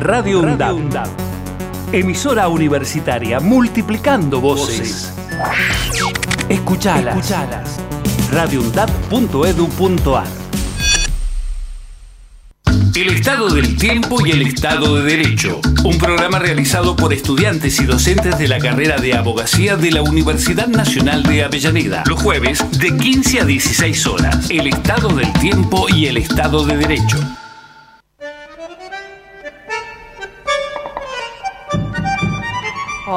Radio UNDAB. Emisora universitaria multiplicando voces. Escuchalas. Escuchalas. radioundab.edu.ar El Estado del Tiempo y el Estado de Derecho. Un programa realizado por estudiantes y docentes de la carrera de abogacía de la Universidad Nacional de Avellaneda. Los jueves de 15 a 16 horas. El Estado del Tiempo y el Estado de Derecho.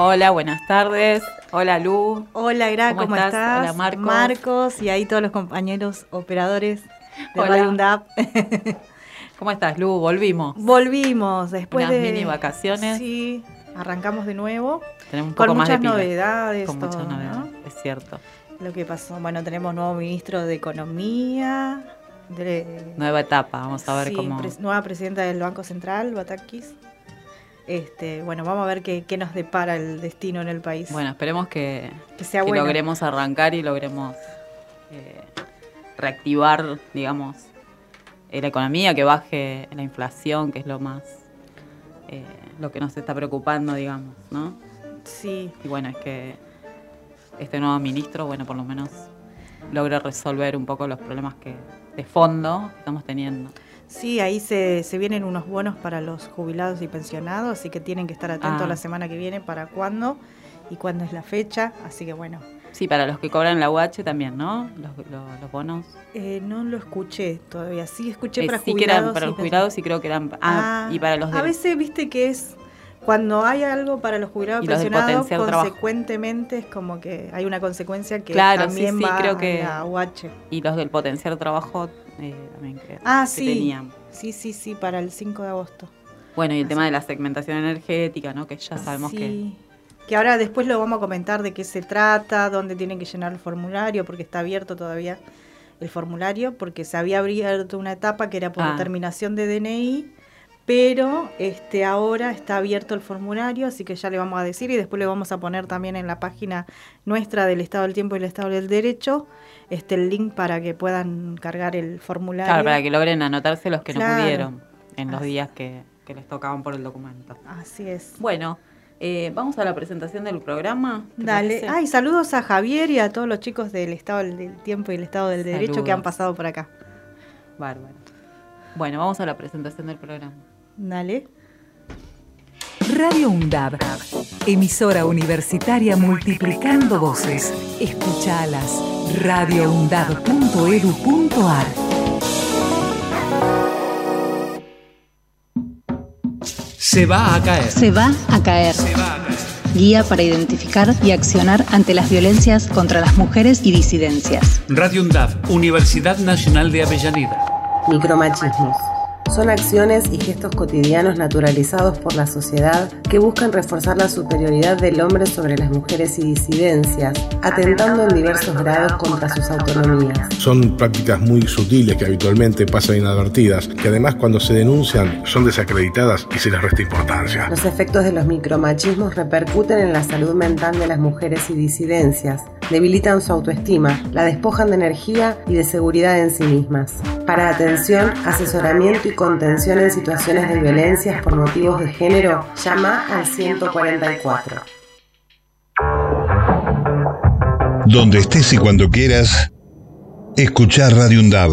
Hola, buenas tardes. Hola, Lu. Hola, Gra, ¿cómo, estás? Hola, Marcos. Marcos y ahí todos los compañeros operadores de Hola. Radio UNDAP. ¿Cómo estás, Lu? Volvimos. Volvimos después Unas de mini vacaciones. Sí, arrancamos de nuevo. Tenemos un Con poco más de muchas pila. novedades, Con todo, muchas ¿no? novedades, es cierto. Lo que pasó, bueno, tenemos nuevo ministro de Economía, de- Nueva etapa, vamos a ver sí, cómo. pres- nueva presidenta del Banco Central, Batakis. Este, bueno, vamos a ver qué, qué nos depara el destino en el país. Bueno, esperemos que, que sea que bueno. logremos arrancar y logremos eh, reactivar, digamos, la economía, que baje la inflación, que es lo más. eh, lo que nos está preocupando, digamos, ¿no? Sí, Y bueno, es que este nuevo ministro, bueno, por lo menos logre resolver un poco los problemas que de fondo que estamos teniendo. Sí, ahí se, se vienen unos bonos para los jubilados y pensionados, así que tienen que estar atentos Ah. la semana que viene para cuándo y cuándo es la fecha. Así que bueno, Sí, para los que cobran la UH también, ¿no? Los, los- los bonos. eh, no lo escuché todavía. Sí, escuché Eh, para sí que jubilados. eran para los jubilados y creo que eran... Ah, Ah, y para los de... A veces viste que es cuando hay algo para los jubilados y los trabajo. consecuentemente es como que hay una consecuencia que Claro, sí, también sí, va creo a que- la UH. Y los del potenciar trabajo eh, también creo. Ah, que sí. tenían. Sí, sí, sí, para el 5 de agosto. Bueno, y el Así. tema de la segmentación energética, ¿no? Que ya sabemos que... Sí. Que ahora después lo vamos a comentar de qué se trata, dónde tienen que llenar el formulario, porque está abierto todavía el formulario, porque se había abierto una etapa que era por Ah. terminación de DNI, pero este ahora está abierto el formulario, así que ya le vamos a decir y después le vamos a poner también en la página nuestra del Estado del Tiempo y el Estado del Derecho este el link para que puedan cargar el formulario. Claro, para que logren anotarse los que Claro. no pudieron en los Así. días que, que les tocaban por el documento. Así es. Bueno, eh, vamos a la presentación del programa. ¿te Dale. Ay, saludos a Javier y a todos los chicos del Estado del, Tiempo y el Estado del Derecho que han pasado por acá. Bárbaro. Bueno, vamos a la presentación del programa. Dale. Radio UNDAB, emisora universitaria multiplicando voces. Escuchalas. radioundab.edu.ar Se va a caer. Se va a caer. Guía para identificar y accionar ante las violencias contra las mujeres y disidencias. Radio UNDAV, Universidad Nacional de Avellaneda. Micromachismos. Son acciones y gestos cotidianos naturalizados por la sociedad que buscan reforzar la superioridad del hombre sobre las mujeres y disidencias, atentando en diversos grados contra sus autonomías. Son prácticas muy sutiles que habitualmente pasan inadvertidas, que además cuando se denuncian son desacreditadas y se les resta importancia. Los efectos de los micromachismos repercuten en la salud mental de las mujeres y disidencias, debilitan su autoestima, la despojan de energía y de seguridad en sí mismas. Para atención, asesoramiento y contención en situaciones de violencias por motivos de género, llama al 144. Donde estés y cuando quieras, escuchar Radio Undab.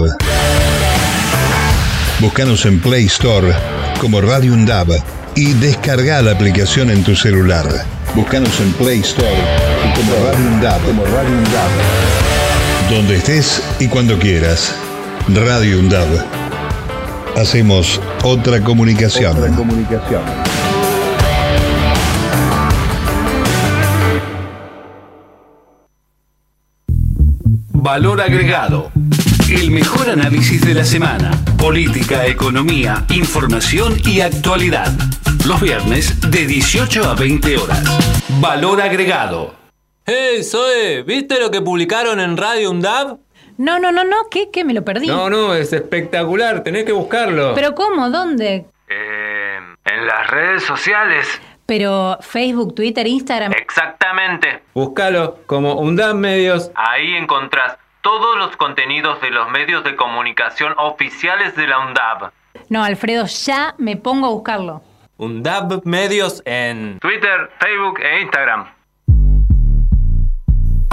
Búscanos en Play Store como Radio Undab y descarga la aplicación en tu celular. Búscanos en Play Store como Radio Undab, como Radio Undab. Donde estés y cuando quieras. Radio Undab. Hacemos otra comunicación. Otra comunicación. Valor agregado. El mejor análisis de la semana. Política, economía, información y actualidad. Los viernes de 18 a 20 horas. Valor agregado. Hey, Zoe, ¿viste lo que publicaron en Radio UNDAB? No, no, no, no, ¿qué? ¿Qué? Me lo perdí. No, no, es espectacular, tenés que buscarlo. ¿Pero cómo? ¿Dónde? Eh, en las redes sociales. Pero Facebook, Twitter, Instagram. Exactamente. Búscalo como UNDAB Medios. Ahí encontrás todos los contenidos de los medios de comunicación oficiales de la UNDAB. No, Alfredo, ya me pongo a buscarlo. UNDAB Medios en Twitter, Facebook e Instagram.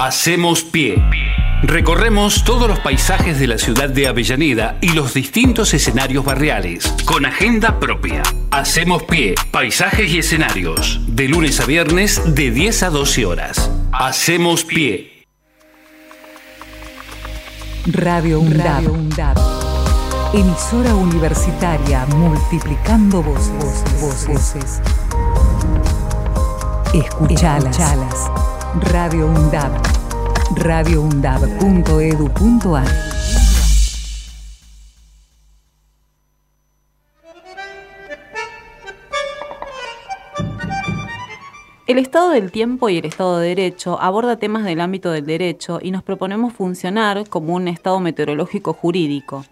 Hacemos pie. Recorremos todos los paisajes de la ciudad de Avellaneda y los distintos escenarios barriales, con agenda propia. Hacemos pie, paisajes y escenarios, de lunes a viernes de 10 a 12 horas. Hacemos pie. Radio UNDAB. Emisora universitaria multiplicando voces. voces. Escuchalas. Radio UNDAB. radioundab.edu.ar El Estado del Tiempo y el Estado de Derecho aborda temas del ámbito del derecho y nos proponemos funcionar como un Estado meteorológico jurídico.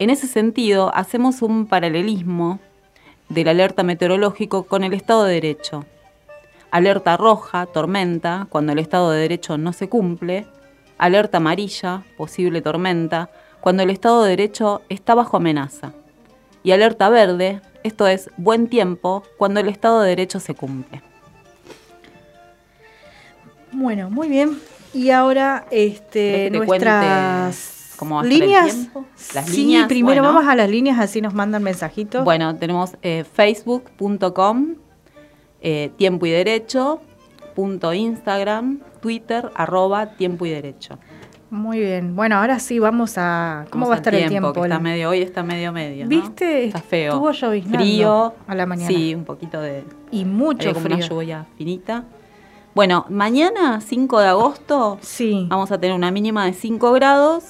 En ese sentido, hacemos un paralelismo del alerta meteorológico con el Estado de Derecho. Alerta roja, tormenta, cuando el Estado de Derecho no se cumple. Alerta amarilla, posible tormenta, cuando el Estado de Derecho está bajo amenaza. Y alerta verde, esto es buen tiempo, cuando el Estado de Derecho se cumple. Bueno, muy bien. Y ahora este, ¿Querés que te nuestras cómo líneas. Las sí, líneas, primero bueno. vamos a las líneas, así nos mandan mensajitos. Bueno, tenemos eh, facebook.com, eh, tiempo y derecho, punto Instagram, Twitter, arroba tiempo y derecho. Muy bien. Bueno, ahora sí vamos a. ¿Cómo Vamos va a estar el tiempo? que está medio, hoy está medio medio. ¿no? ¿Viste? Está feo. Estuvo lloviznando Frío. a la mañana. Sí, un poquito de. Y mucho como frío. una lluvia finita. Bueno, mañana, 5 de agosto, sí. vamos a tener una mínima de 5 grados,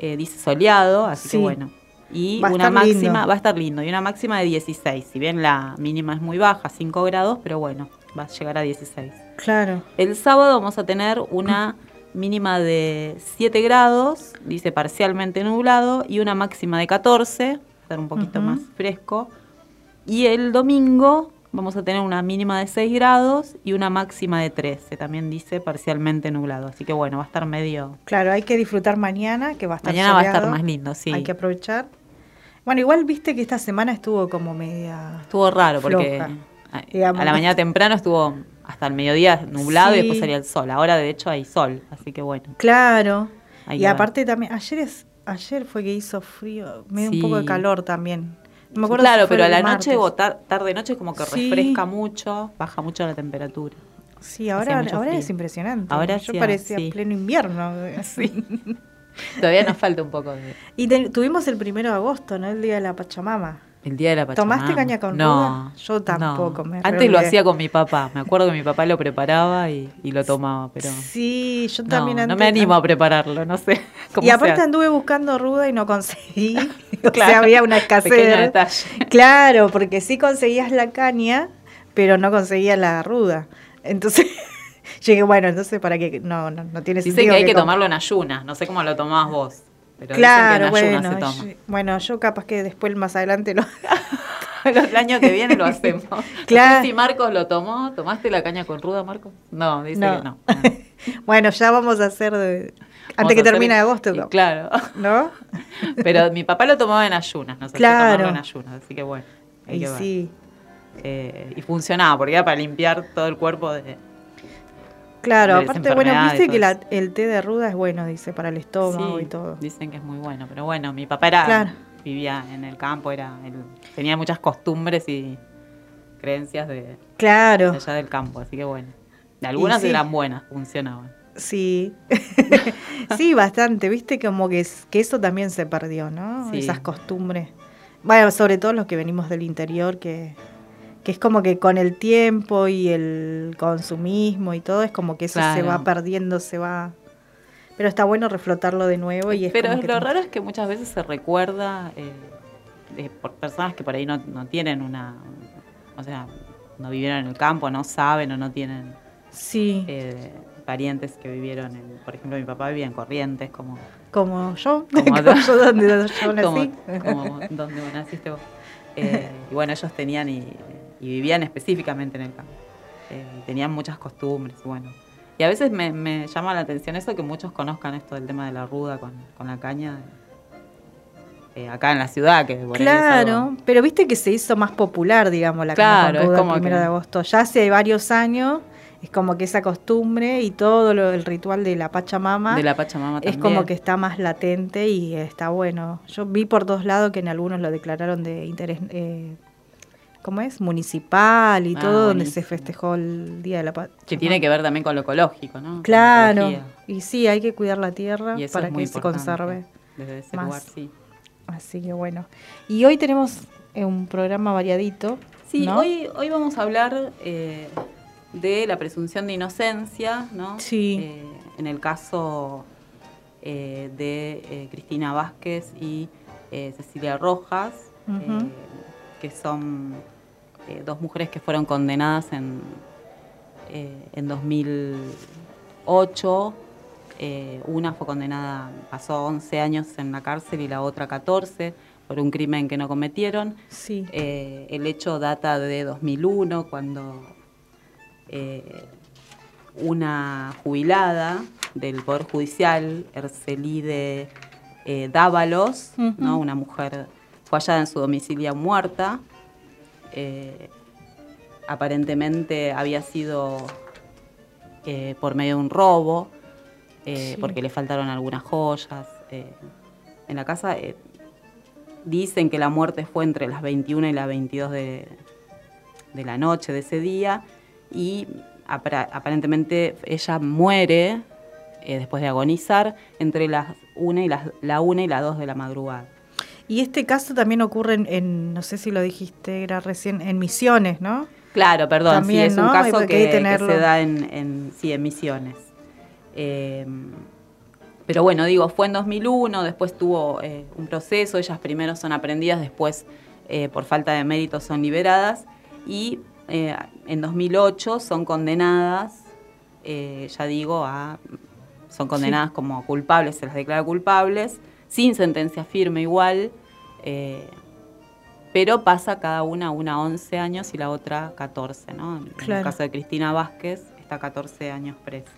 eh, dice soleado, así Sí. que bueno. Y una máxima, lindo. va a estar lindo, y una máxima de 16. Si bien la mínima es muy baja, 5 grados, pero bueno, va a llegar a 16. Claro. El sábado vamos a tener una mínima de 7 grados, dice parcialmente nublado, y una máxima de 14, va a estar un poquito más fresco. Y el domingo vamos a tener una mínima de 6 grados y una máxima de 13, también dice parcialmente nublado. Así que bueno, va a estar medio... Claro, hay que disfrutar mañana, que va a estar Mañana va a estar más lindo, sí. Hay que aprovechar. Bueno, igual viste que esta semana estuvo como media. Estuvo raro porque floja, a, la mañana temprano estuvo hasta el mediodía nublado y después salía el sol. Ahora de hecho hay sol, así que bueno. Claro. Hay y ver. aparte también, ayer es, ayer fue que hizo frío, me dio Sí. un poco de calor también. No me acuerdo claro, si pero a la martes. noche o tar- tarde noche como que Sí. refresca mucho, baja mucho la temperatura. Sí, ahora, ahora frío. es impresionante. Ahora Yo parecía pleno invierno. Sí. Todavía nos falta un poco de Y te- tuvimos el primero de agosto, ¿no? El día de la Pachamama. el día de la Pachamama. ¿Tomaste caña con no, ruda? Yo tampoco, no. me Antes lo hacía con mi papá. Me acuerdo que mi papá lo preparaba y, y lo tomaba, pero Sí, yo no, también no antes- me animo a prepararlo, no sé. cómo Y aparte anduve buscando ruda y no conseguí. o Claro, sea, había una escasez. Claro, porque sí conseguías la caña, pero no conseguías la ruda. Entonces, llegué, bueno, entonces para que no, no, no tiene Dicen sentido. que hay que tomarlo en ayunas. No sé cómo lo tomás vos. Pero Claro, dicen que en bueno, se toma. yo, bueno, yo capaz que después más adelante lo... El año que viene lo hacemos. Claro. No sé si Marcos lo tomó. ¿Tomaste la caña con ruda, Marcos? No, dice No. que no. bueno, ya vamos a hacer de- antes que a hacer- termine agosto, ¿no? Claro. ¿no? Pero mi papá lo tomaba en ayunas, no sé Claro. en ayunas, así que bueno. hay Y que sí, Eh, y funcionaba, porque era para limpiar todo el cuerpo de. Claro, aparte, bueno, viste que la- el té de ruda es bueno, dice, para el estómago Sí, y todo. Dicen que es muy bueno, pero bueno, mi papá era Claro. vivía en el campo, era él tenía muchas costumbres y creencias de, Claro. de allá del campo, así que bueno. Algunas sí. eran buenas, funcionaban. Sí, sí, bastante, viste como que, que eso también se perdió, ¿no? Sí. Esas costumbres. Bueno, sobre todo los que venimos del interior, que, que es como que con el tiempo y el consumismo y todo, es como que eso se va perdiendo, se va... Pero está bueno reflotarlo de nuevo y es Pero como que lo te- raro es que muchas veces se recuerda eh, de- por personas que por ahí no, no tienen una, o sea, no vivieron en el campo, no saben o no tienen Sí, eh, parientes que vivieron en, por ejemplo, mi papá vivía en Corrientes, como, como yo, como, como yo donde yo nací. como, como donde naciste vos. Eh, y bueno, ellos tenían y, y vivían específicamente en el campo. Eh, tenían muchas costumbres, bueno. Y a veces me, me llama la atención eso que muchos conozcan esto del tema de la ruda con, con la caña. eh, acá en la ciudad, que por Claro, algo- pero viste que se hizo más popular, digamos, la Claro, es Pompuda como el primero que- de agosto. Ya hace varios años es como que esa costumbre y todo lo, el ritual de la Pachamama de la Pachamama es como que está más latente y está bueno. Yo vi por dos lados que en algunos lo declararon de interés, eh, ¿cómo es? Municipal y Ah, todo, donde se festejó el Día de la Pachamama. Que tiene que ver también con lo ecológico, ¿no? Claro, y sí, hay que cuidar la tierra Y para que se conserve. Desde ese más. lugar, sí. Así que bueno. Y hoy tenemos eh, un programa variadito. Sí, ¿no? hoy, hoy vamos a hablar eh, de la presunción de inocencia, ¿no? Sí. Eh, en el caso eh, de Cristina Vázquez y Cecilia Rojas, eh, que son eh, dos mujeres que fueron condenadas en, eh, en 2008. Eh, una fue condenada, pasó 11 años en la cárcel y la otra 14 por un crimen que no cometieron. Sí. Eh, el hecho data de 2001, cuando eh, una jubilada del Poder Judicial, Ercelide Dávalos. ¿no? una mujer fue hallada en su domicilio muerta. Eh, aparentemente había sido eh, por medio de un robo, eh, Sí. porque le faltaron algunas joyas. en la casa dicen que la muerte fue entre las 21 y las 22 de, de la noche de ese día y aparentemente ella muere eh, después de agonizar entre las 1 y las, la 1 y las 2 de la madrugada. Y este caso también ocurre en, en, no sé si lo dijiste, era recién, en Misiones, ¿no? Claro, perdón, También, sí, es un caso que, se da en, en, sí, en Misiones. Eh, pero bueno, digo, fue en 2001, después tuvo eh, un proceso, ellas primero son aprendidas, después eh, por falta de mérito son liberadas y eh, en 2008 son condenadas, eh, ya digo, a, son condenadas como culpables, se las declara culpables, sin sentencia firme igual, eh, pero pasa cada una, una 11 años y la otra 14, ¿no? En el caso de Cristina Vázquez está 14 años presa.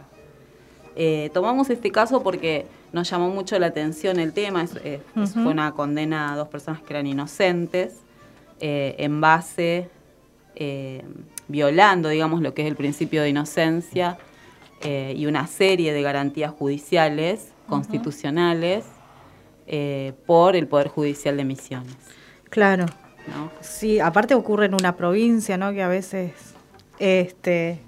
Eh, tomamos este caso porque nos llamó mucho la atención el tema, es- Ujú. fue una condena a dos personas que eran inocentes, eh, en base, eh, violando, digamos, lo que es el principio de inocencia eh, y una serie de garantías judiciales, constitucionales, eh, por el Poder Judicial de Misiones. Claro. ¿no? Sí, aparte ocurre en una provincia, ¿no? Que a veces este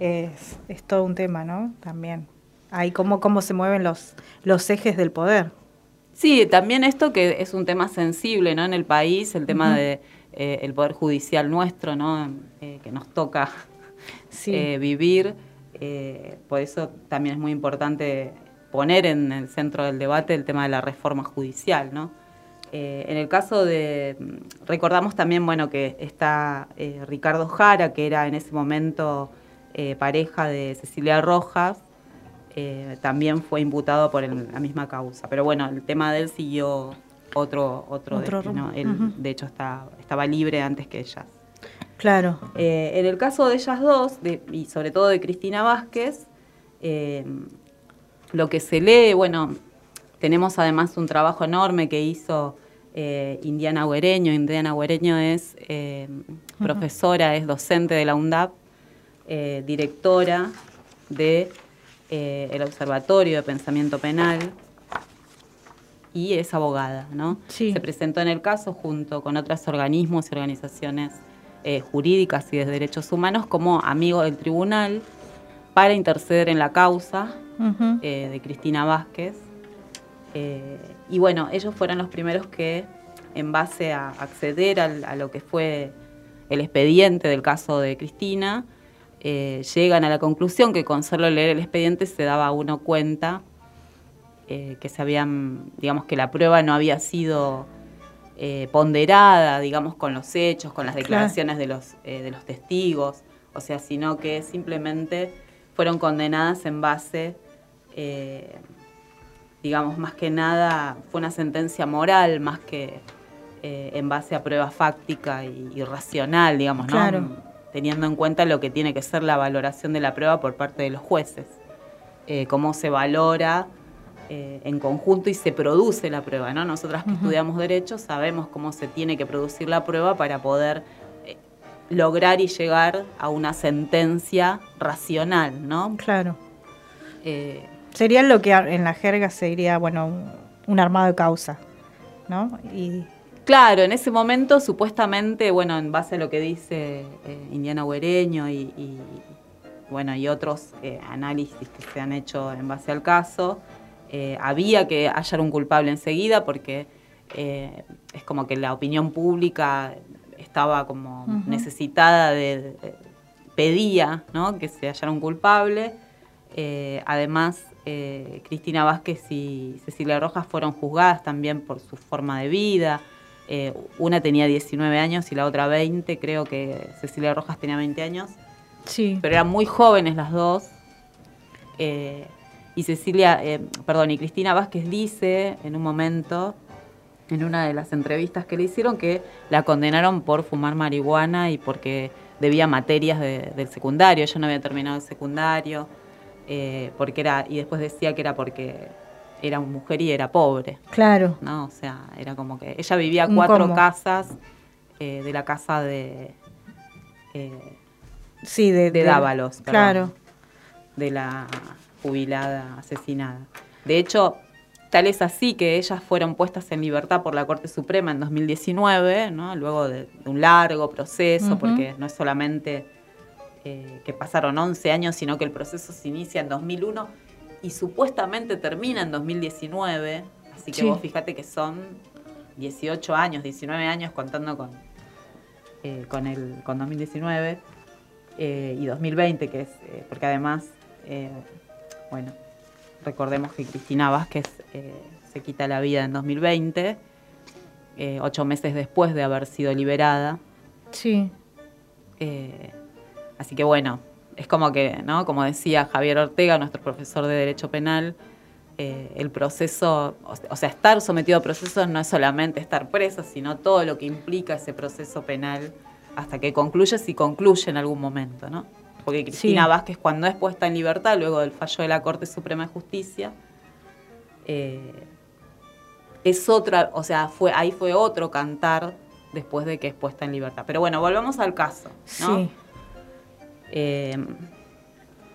es, es todo un tema, ¿no? También. Ahí cómo, cómo se mueven los, los ejes del poder. Sí, también esto que es un tema sensible ¿no? en el país, el tema Ujú. de eh, el poder judicial nuestro, ¿no? Eh, que nos toca Sí. eh, vivir. por eso también es muy importante poner en el centro del debate el tema de la reforma judicial, ¿no? Eh, en el caso de, mm, recordamos también, bueno, que está eh, Ricardo Jara, que era en ese momento eh, pareja de Cecilia Rojas, también fue imputado por el- la misma causa. Pero bueno, el tema de él siguió otro, otro, Otro destino. Él, de hecho, está, estaba libre antes que ellas. Claro. En el caso de ellas dos, de- y sobre todo de Cristina Vázquez, lo que se lee, bueno, tenemos además un trabajo enorme que hizo eh, Indiana Guereño. Indiana Guereño es eh, profesora, es docente de la UNDAP, eh, directora de eh, el Observatorio de Pensamiento Penal y es abogada, ¿no? Sí. Se presentó en el caso junto con otros organismos y organizaciones jurídicas y de derechos humanos como amigo del tribunal para interceder en la causa Eh, de Cristina Vázquez. Eh, y bueno, ellos fueron los primeros que, en base a acceder al- a lo que fue el expediente del caso de Cristina, eh, llegan a la conclusión que con solo leer el expediente se daba uno cuenta que se habían, digamos que la prueba no había sido ponderada, digamos, con los hechos, con las Claro. declaraciones de los, de los testigos, o sea, sino que simplemente fueron condenadas en base, eh, digamos, más que nada, fue una sentencia moral más que eh, en base a prueba fáctica y, y racional, digamos, ¿no? Claro. Teniendo en cuenta lo que tiene que ser la valoración de la prueba por parte de los jueces, eh, cómo se valora en conjunto y se produce la prueba, ¿no? Nosotras que estudiamos derecho sabemos cómo se tiene que producir la prueba para poder lograr y llegar a una sentencia racional, ¿no? Claro. Eh, Sería lo que en la jerga se diría, bueno, un, un armado de causa, ¿no? Y Claro, en ese momento supuestamente, bueno, en base a lo que dice eh, Indiana Guereño y, y, bueno, y otros eh, análisis que se han hecho en base al caso, había que hallar un culpable enseguida porque es como que la opinión pública estaba como necesitada de, de- pedía ¿no? que se hallara un culpable. Eh, además, eh, Cristina Vázquez y Cecilia Rojas fueron juzgadas también por su forma de vida. Eh, una tenía 19 años y la otra 20, creo que Cecilia Rojas tenía 20 años, sí, pero eran muy jóvenes las dos. Y Cecilia, eh, perdón, y Cristina Vázquez dice en un momento, en una de las entrevistas que le hicieron, que la condenaron por fumar marihuana y porque debía materias de- del secundario. Ella no había terminado el secundario, eh, porque era, y después decía que era porque era mujer y era pobre. claro. ¿no? O sea, era como que ella vivía cuatro casas eh, de la casa de, eh, Sí, de, de Dávalos, perdón, Claro. de la jubilada asesinada. De hecho, tal es así que ellas fueron puestas en libertad por la Corte Suprema en 2019, ¿no? luego de, de un largo proceso, porque no es solamente eh, que pasaron 11 años, sino que el proceso se inicia en 2001 y supuestamente termina en 2019, así que Sí. vos fíjate que son 18 años, 19 años contando con, eh, con, el, con 2019 eh, y 2020, que es, porque además, bueno, recordemos que Cristina Vázquez eh, se quita la vida en 2020, eh, ocho meses después de haber sido liberada. Sí, Eh, así que bueno, es como que, ¿no? Como decía Javier Ortega, nuestro profesor de Derecho Penal, eh, el proceso, o o sea, estar sometido a procesos no es solamente estar preso, sino todo lo que implica ese proceso penal hasta que concluye, si concluye en algún momento, ¿no? Porque Cristina Sí. Vázquez, cuando es puesta en libertad, luego del fallo de la Corte Suprema de Justicia, eh, es otra, o sea, fue, ahí fue otro cantar después de que es puesta en libertad. Pero bueno, volvamos al caso, ¿no? sí. Eh,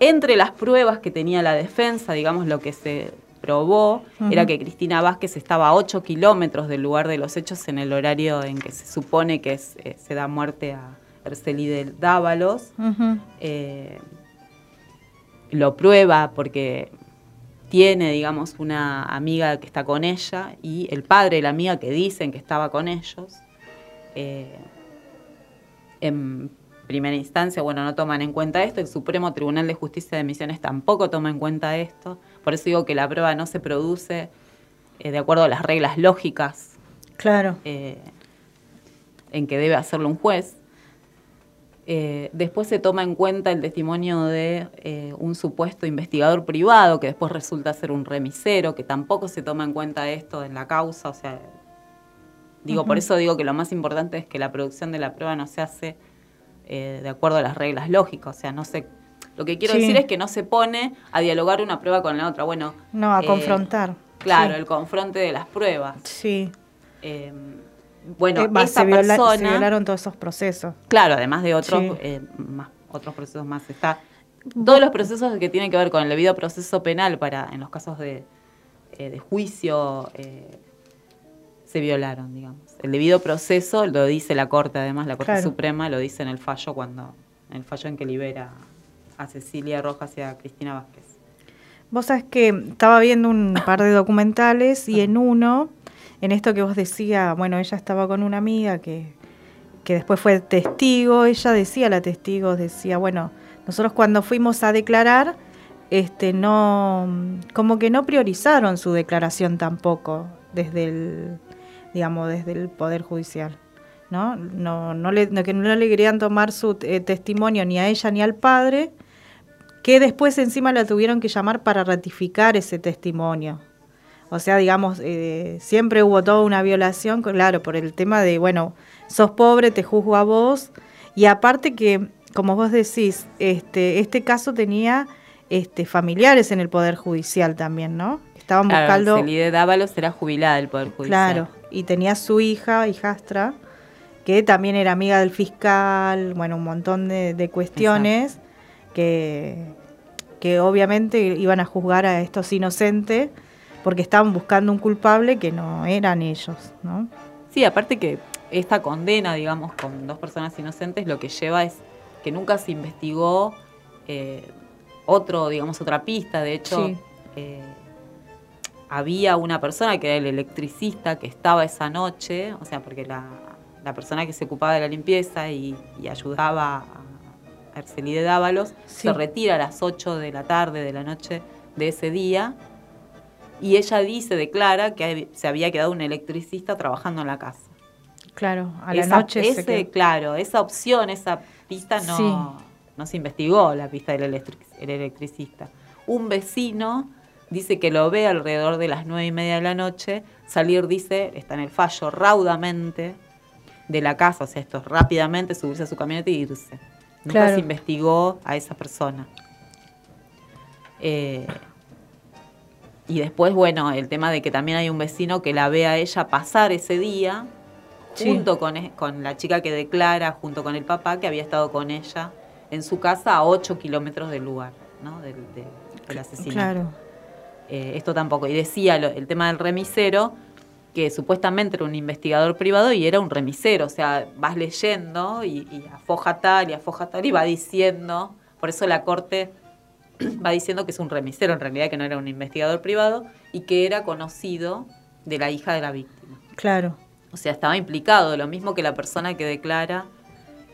entre las pruebas que tenía la defensa, digamos, lo que se probó era que Cristina Vázquez estaba a 8 kilómetros del lugar de los hechos en el horario en que se supone que es, eh, se da muerte a Erceli de Dávalos. Eh, lo prueba porque tiene, digamos, una amiga que está con ella y el padre de la amiga que dicen que estaba con ellos. Eh, en primera instancia, bueno, no toman en cuenta esto. El Supremo Tribunal de Justicia de Misiones tampoco toma en cuenta esto. Por eso digo que la prueba no se produce eh, de acuerdo a las reglas lógicas Claro. eh, en que debe hacerlo un juez. Eh, después se toma en cuenta el testimonio de eh, un supuesto investigador privado que después resulta ser un remisero, que tampoco se toma en cuenta esto en la causa. O sea, digo, por eso digo que lo más importante es que la producción de la prueba no se hace eh, de acuerdo a las reglas lógicas. O sea, no se. Lo que quiero Sí. decir es que no se pone a dialogar una prueba con la otra. Bueno, No, a confrontar. Claro, Sí. el confronte de las pruebas. Sí. Bueno, Eh, esa se, viola- se persona, violaron todos esos procesos. claro, además de otros, Sí. eh, más, otros procesos más, está todos los procesos que tienen que ver con el debido proceso penal para, en los casos de, eh, de juicio, eh, se violaron, digamos. El debido proceso lo dice la Corte, además, la Corte Claro. Suprema lo dice en el fallo cuando, en el fallo en que libera a Cecilia Rojas y a Cristina Vázquez. Vos sabés que estaba viendo un par de documentales y en uno, en esto que vos decías, bueno, ella estaba con una amiga que, que después fue testigo, ella decía, la testigo decía, bueno, nosotros cuando fuimos a declarar, este, no, como que no priorizaron su declaración tampoco desde el, digamos, desde el Poder Judicial. ¿no? No, no, le, que no le querían tomar su eh, testimonio ni a ella ni al padre, que después encima la tuvieron que llamar para ratificar ese testimonio. O sea, digamos, eh, siempre hubo toda una violación, claro, por el tema de, bueno, sos pobre, te juzgo a vos, y aparte que, como vos decís, este, este caso tenía este, familiares en el Poder Judicial también, ¿no? estaban Claro, buscando... Celide Dávalos era jubilada del Poder Judicial. Claro, y tenía su hija, hijastra, que también era amiga del fiscal, bueno, un montón de, de cuestiones que, que obviamente iban a juzgar a estos inocentes porque estaban buscando un culpable que no eran ellos, ¿no? Sí, aparte que esta condena, digamos, con dos personas inocentes, lo que lleva es que nunca se investigó eh, otro, digamos, otra pista. De hecho, Sí. eh, había una persona que era el electricista que estaba esa noche, o sea, porque la, la persona que se ocupaba de la limpieza y, y ayudaba a Arcelide Dávalos Sí. se retira a las 8 de la tarde de la noche de ese día y ella dice, declara que se había quedado un electricista trabajando en la casa. Claro, a la Esa- noche ese, claro, esa opción, esa pista no, Sí. no se investigó, la pista del electric- el electricista. Un vecino dice que lo ve alrededor de las nueve y media de la noche, salir, dice, está en el fallo, raudamente de la casa, o sea, esto es rápidamente subirse a su camioneta y irse. Nunca Claro. se investigó a esa persona. Eh, y después, bueno, el tema de que también hay un vecino que la ve a ella pasar ese día, Sí. junto con, e- con la chica que declara, junto con el papá, que había estado con ella en su casa a 8 kilómetros del lugar, ¿no? Del, del- del asesinato. Claro, Eh, esto tampoco. Y decía lo- el tema del remisero, que supuestamente era un investigador privado y era un remisero. O sea, vas leyendo y, y afoja tal y afoja tal y va diciendo. Por eso la corte va diciendo que es un remisero, en realidad que no era un investigador privado y que era conocido de la hija de la víctima. claro. O sea, estaba implicado, lo mismo que la persona que declara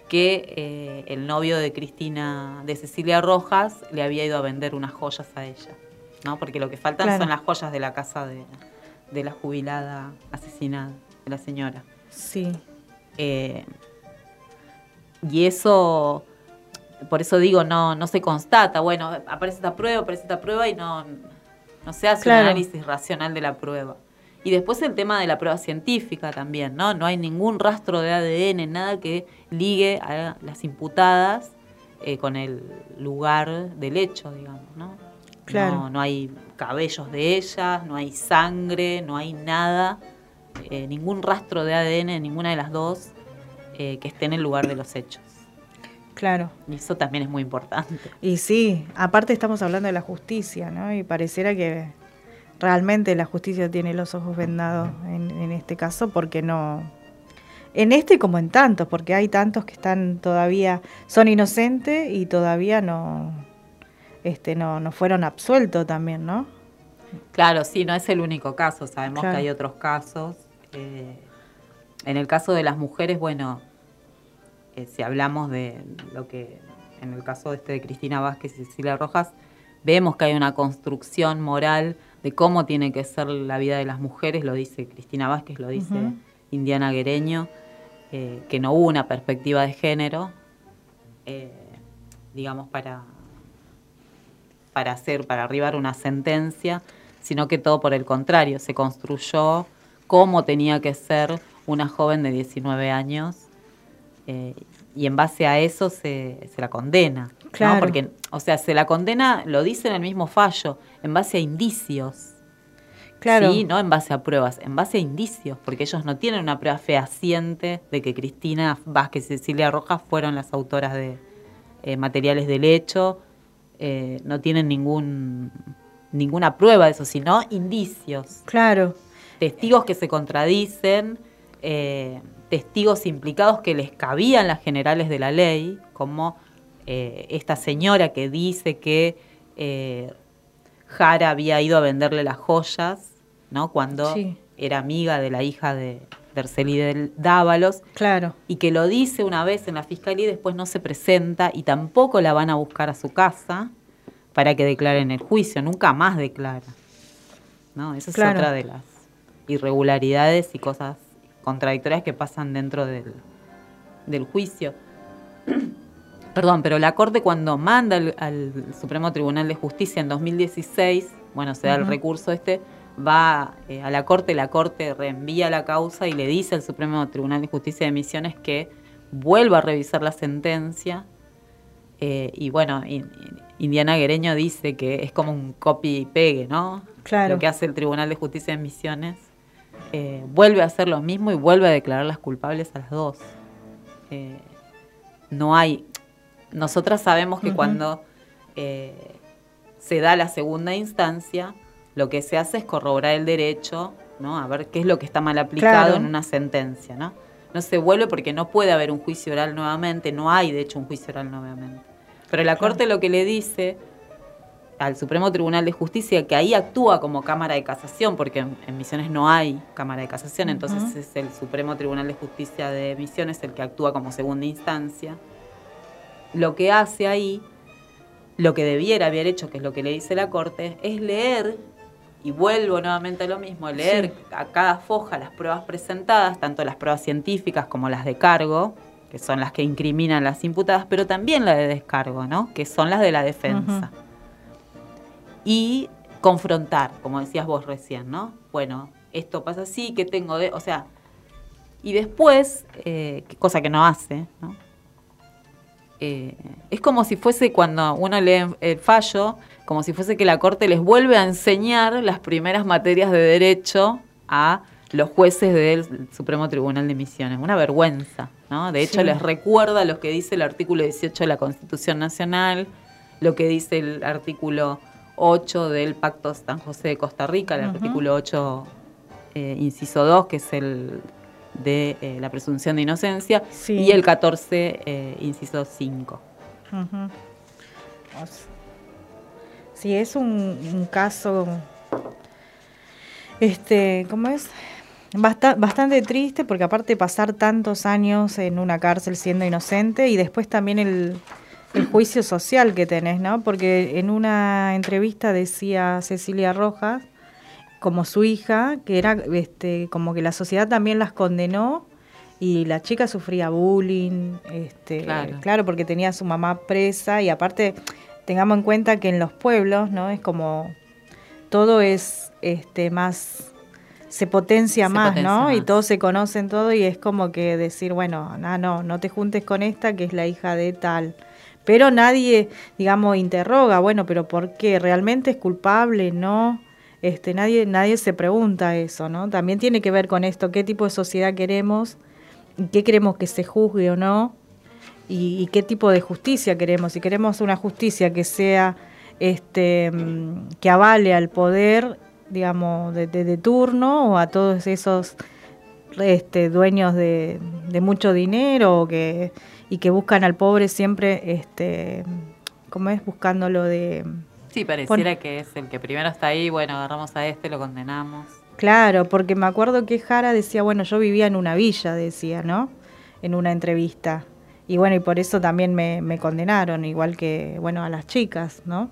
que eh, el novio de Cristina, de Cecilia Rojas, le había ido a vender unas joyas a ella. ¿no? Porque lo que faltan Claro. son las joyas de la casa de, de la jubilada asesinada, de la señora. Sí, Eh, y eso, por eso digo, no, no se constata. Bueno, aparece esta prueba, aparece esta prueba y no, no se hace Claro. un análisis racional de la prueba. Y después el tema de la prueba científica también, ¿no? No hay ningún rastro de ADN, nada que ligue a las imputadas eh, con el lugar del hecho, digamos, ¿no? Claro. No, no hay cabellos de ellas, no hay sangre, no hay nada, eh, ningún rastro de ADN de ninguna de las dos eh, que esté en el lugar de los hechos. Claro. Y eso también es muy importante. Y sí, aparte estamos hablando de la justicia, ¿no? Y pareciera que realmente la justicia tiene los ojos vendados en, en este caso porque no... En este como en tantos, porque hay tantos que están todavía, son inocentes y todavía no, este, no, no fueron absueltos también, ¿no? Claro, sí, no es el único caso, sabemos Claro. que hay otros casos. eh, en el caso de las mujeres, bueno, eh, si hablamos de lo que, en el caso este de Cristina Vázquez y Cecilia Rojas, vemos que hay una construcción moral de cómo tiene que ser la vida de las mujeres, lo dice Cristina Vázquez, lo dice. Indiana Guereño, eh, que no hubo una perspectiva de género, eh, digamos, para, para hacer, para arribar una sentencia, sino que todo por el contrario, se construyó cómo tenía que ser una joven de 19 años eh, y en base a eso se, se la condena. ¿no? Claro. Porque, o sea, se la condena, lo dice en el mismo fallo, en base a indicios. Claro. Sí, no en base a pruebas, en base a indicios, porque ellos no tienen una prueba fehaciente de que Cristina Vázquez y Cecilia Rojas fueron las autoras de eh, materiales del hecho, eh, no tienen ningún ninguna prueba de eso, sino indicios, Claro, testigos que se contradicen, eh, testigos implicados que les cabían las generales de la ley, como eh, esta señora que dice que eh, Jara había ido a venderle las joyas, ¿no? Cuando Sí. era amiga de la hija de Arceli del Dávalos, claro. y que lo dice una vez en la fiscalía y después no se presenta y tampoco la van a buscar a su casa para que declare en el juicio, nunca más declara. ¿No? Esa es otra de las irregularidades y cosas contradictorias que pasan dentro del, del juicio. Perdón, pero la Corte cuando manda al, al Supremo Tribunal de Justicia en 2016, bueno, se da el recurso este, va eh, a la Corte, la Corte reenvía la causa y le dice al Supremo Tribunal de Justicia de Misiones que vuelva a revisar la sentencia Eh, y bueno, in- in- Indiana Guereño dice que es como un copy y pegue, ¿no? Claro. Lo que hace el Tribunal de Justicia de Misiones. Eh, vuelve a hacer lo mismo y vuelve a declararlas culpables a las dos. Eh, no hay. Nosotras sabemos que cuando eh, se da la segunda instancia, lo que se hace es corroborar el derecho, ¿no? A ver qué es lo que está mal aplicado Claro. en una sentencia, ¿no? No se vuelve porque no puede haber un juicio oral nuevamente, no hay de hecho un juicio oral nuevamente. Pero la Corte lo que le dice al Supremo Tribunal de Justicia, que ahí actúa como Cámara de Casación, porque en, en Misiones no hay Cámara de Casación, entonces es el Supremo Tribunal de Justicia de Misiones el que actúa como segunda instancia. Lo que hace ahí, lo que debiera haber hecho, que es lo que le dice la Corte, es leer, y vuelvo nuevamente a lo mismo, leer a cada foja las pruebas presentadas, tanto las pruebas científicas como las de cargo, que son las que incriminan las imputadas, pero también la de descargo, ¿no? que son las de la defensa y confrontar, como decías vos recién, ¿no? Bueno, esto pasa así, que tengo de...? O sea, y después, eh, cosa que no hace, ¿no? Eh, es como si fuese cuando uno lee el fallo, como si fuese que la Corte les vuelve a enseñar las primeras materias de derecho a los jueces del Supremo Tribunal de Misiones. Una vergüenza, ¿no? De hecho, Sí. les recuerda lo que dice el artículo 18 de la Constitución Nacional, lo que dice el artículo 8 del Pacto San José de Costa Rica, el Ujú. artículo 8, eh, inciso 2, que es el de eh, la presunción de inocencia, Sí. y el 14, eh, inciso 5. Ujú. O s- Sí, es un, un caso, este, ¿cómo es? Basta- bastante triste porque aparte pasar tantos años en una cárcel siendo inocente y después también el, el juicio social que tenés, ¿no? Porque en una entrevista decía Cecilia Rojas, como su hija, que era este, como que la sociedad también las condenó y la chica sufría bullying, este, Claro. claro, porque tenía a su mamá presa y aparte tengamos en cuenta que en los pueblos, ¿no? Es como todo es este más se potencia Se más, potencia ¿no? Y todos se conocen todo y es como que decir, bueno, no, no, no te juntes con esta que es la hija de tal. Pero nadie, digamos, interroga, bueno, pero ¿por qué? ¿Realmente es culpable? ¿No? Este, nadie, nadie se pregunta eso, ¿no? También tiene que ver con esto, qué tipo de sociedad queremos, qué queremos que se juzgue o no, y, y qué tipo de justicia queremos. Si queremos una justicia que sea, este, mm, que avale al poder, digamos, de, de- de turno o a todos esos este, dueños de, de mucho dinero o que, y que buscan al pobre siempre, este, ¿cómo es? Buscándolo de... Sí, pareciera que es el que primero está ahí, bueno, agarramos a este, lo condenamos. Claro, porque me acuerdo que Jara decía, bueno, yo vivía en una villa, decía, ¿no? En una entrevista. Y bueno, y por eso también me, me condenaron, igual que, bueno, a las chicas, ¿no?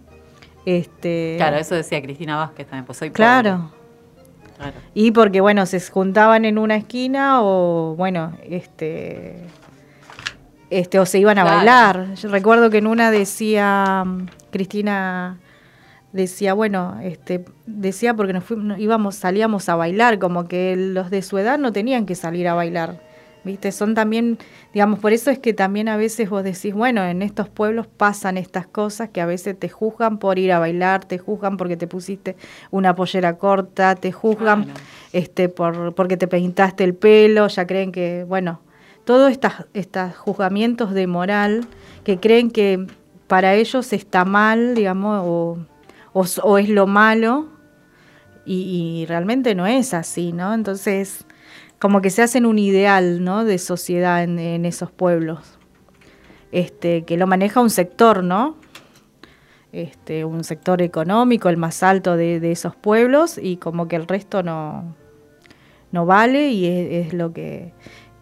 Este, Claro, eso decía Cristina Vázquez también, pues soy pobre. Claro. Claro. Y porque, bueno, se juntaban en una esquina o, bueno, este, este o se iban a Claro. bailar. Yo recuerdo que en una decía, mm, Cristina decía, bueno, este, decía porque nos fuimos, íbamos, salíamos a bailar, como que los de su edad no tenían que salir a bailar. ¿Viste? Son también, digamos, por eso es que también a veces vos decís, bueno, en estos pueblos pasan estas cosas que a veces te juzgan por ir a bailar, te juzgan porque te pusiste una pollera corta, te juzgan este por porque te pintaste el pelo, ya creen que, bueno, todos estos juzgamientos de moral que creen que para ellos está mal, digamos, o, es lo malo, y, realmente no es así, ¿no? Entonces, como que se hacen un ideal, ¿no? De sociedad en, esos pueblos, este, que lo maneja un sector, ¿no? Este, un sector económico, el más alto de, esos pueblos, y como que el resto no, no vale, y es lo que,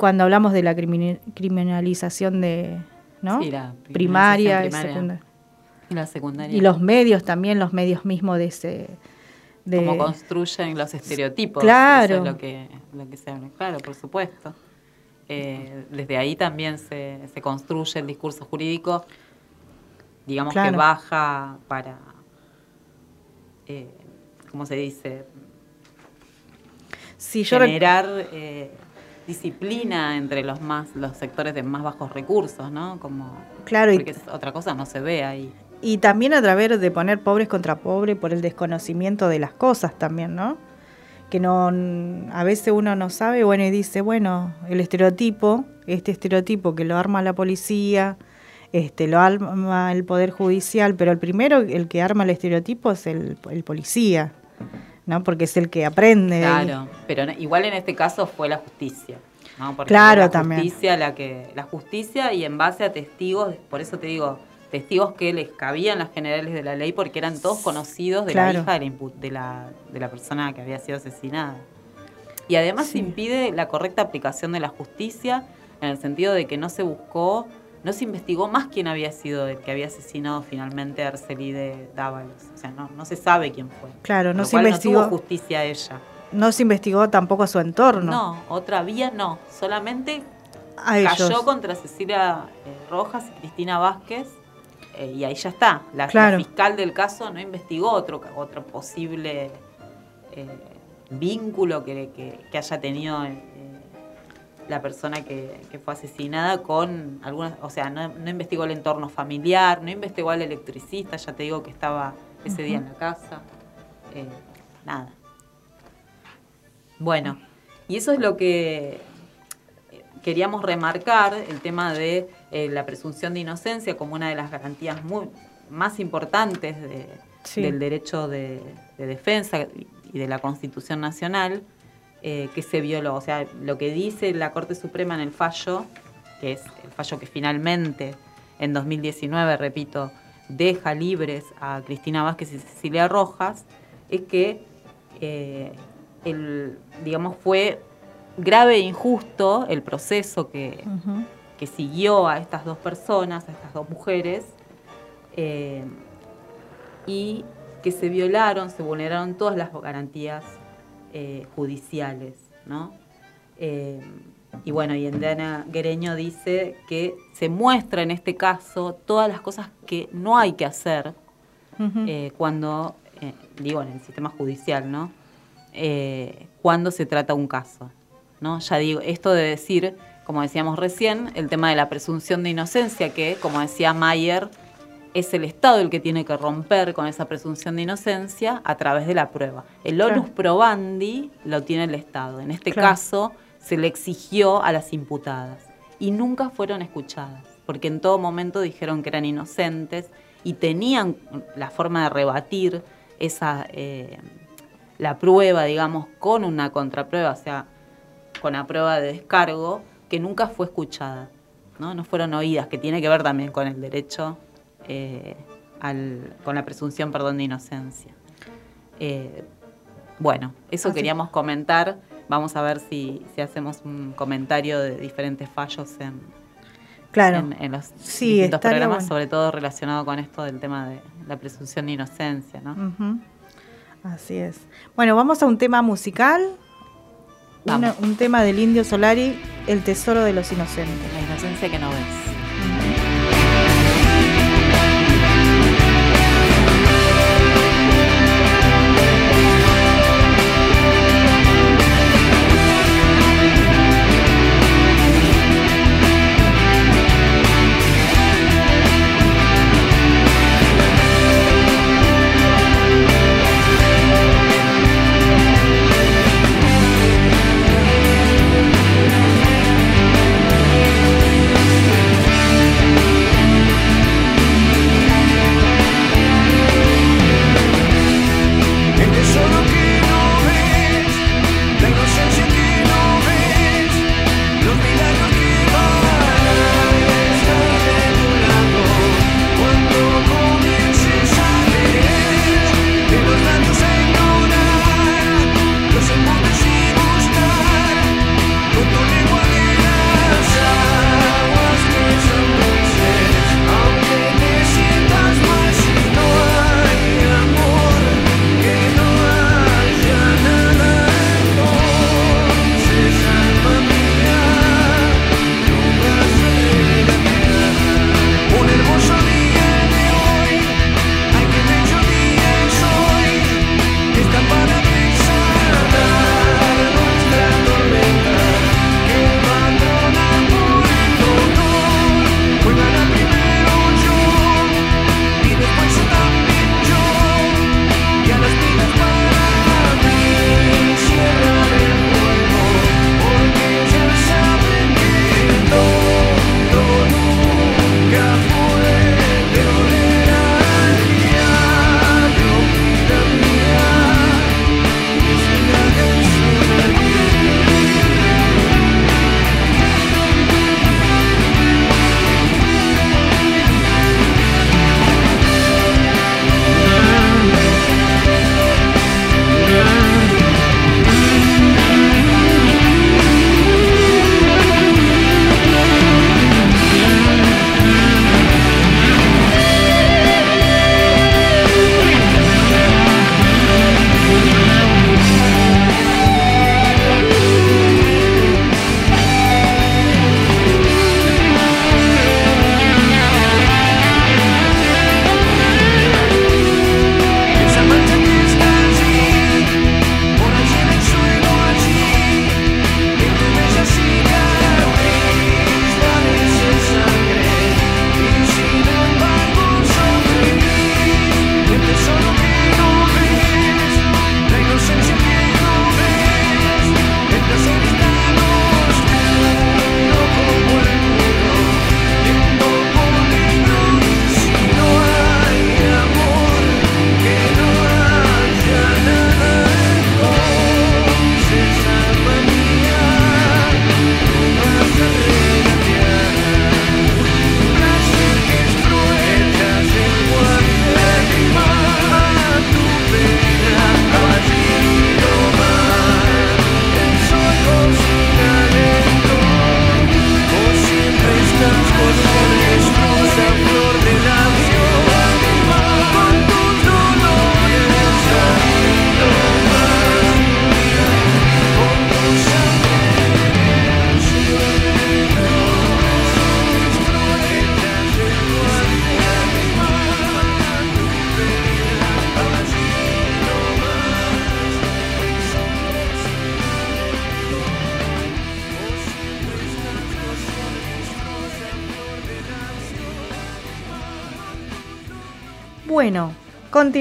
cuando hablamos de la criminalización de, ¿no? Sí, la primaria, secundaria. Y la secundaria. Y los medios también, los medios mismos de ese... De, Como construyen los estereotipos. Claro. Eso es lo que, lo que se habla. Claro, por supuesto. Eh, desde ahí también se, se construye el discurso jurídico, digamos que baja para, eh, ¿cómo se dice? Sí, yo Generar eh, disciplina entre los más los sectores de más bajos recursos, ¿no? Como Claro, y- porque es- otra cosa no se ve ahí. Y también a través de poner pobres contra pobres por el desconocimiento de las cosas también, ¿no? Que no, a veces uno no sabe, bueno, y dice, bueno, el estereotipo, este estereotipo que lo arma la policía, este, lo arma el Poder Judicial, pero el primero, el que arma el estereotipo es el, el policía, ¿no? Porque es el que aprende. Claro, pero igual en este caso fue la justicia. ¿no? Porque Claro, la también. justicia la que la justicia y en base a testigos, por eso te digo, testigos que les cabían las generales de la ley porque eran todos conocidos de Claro. la hija de la, de la de la persona que había sido asesinada. Y además Sí. impide la correcta aplicación de la justicia en el sentido de que no se buscó, no se investigó más quién había sido el que había asesinado finalmente a Arcelide Dávalos. O sea, no, no se sabe quién fue. Claro, no se investigó. No tuvo justicia a ella. No se investigó tampoco su entorno. No, otra vía no. Solamente A ellos. cayó contra Cecilia eh, Rojas y Cristina Vázquez eh, y ahí ya está. La, fiscal del caso no investigó otro, otro posible eh, vínculo que, que- que haya tenido la persona que, que fue asesinada con algunas, o sea, no, no investigó el entorno familiar, no investigó al electricista, ya te digo que estaba ese día en la casa. Eh, nada. Bueno, y eso es lo que eh, queríamos remarcar, el tema de eh, la presunción de inocencia como una de las garantías muy, más importantes de- Sí. del derecho de, de defensa y de la Constitución Nacional, eh, que se violó. O sea, lo que dice la Corte Suprema en el fallo, que es el fallo que finalmente en 2019, repito, deja libres a Cristina Vázquez y Cecilia Rojas, es que eh, el, digamos, fue grave e injusto el proceso que, que siguió a estas dos personas, a estas dos mujeres, eh, y que se violaron, se vulneraron todas las garantías eh, judiciales, ¿no? Eh, y bueno, y Endana Guereño dice que se muestra en este caso todas las cosas que no hay que hacer eh, cuando, eh, digo, en el sistema judicial, ¿no? Eh, cuando se trata un caso, ¿no? Ya digo, esto de decir, como decíamos recién, el tema de la presunción de inocencia, que, como decía Mayer, es el Estado el que tiene que romper con esa presunción de inocencia a través de la prueba. El Claro. onus probandi lo tiene el Estado. En este Claro. caso, se le exigió a las imputadas y nunca fueron escuchadas, porque en todo momento dijeron que eran inocentes y tenían la forma de rebatir esa eh, la prueba, digamos, con una contraprueba, o sea, con la prueba de descargo, que nunca fue escuchada, ¿no? No fueron oídas, que tiene que ver también con el derecho, eh, al- con la presunción, perdón, de inocencia. Eh, bueno, eso queríamos comentar. Vamos a ver si, si hacemos un comentario de diferentes fallos en, Claro. en, en los Sí, distintos programas, bueno. sobre todo relacionado con esto del tema de la presunción de inocencia, ¿no? Así es. Bueno, vamos a un tema musical. Una- un tema del Indio Solari, El Tesoro de los Inocentes. La inocencia que no ves.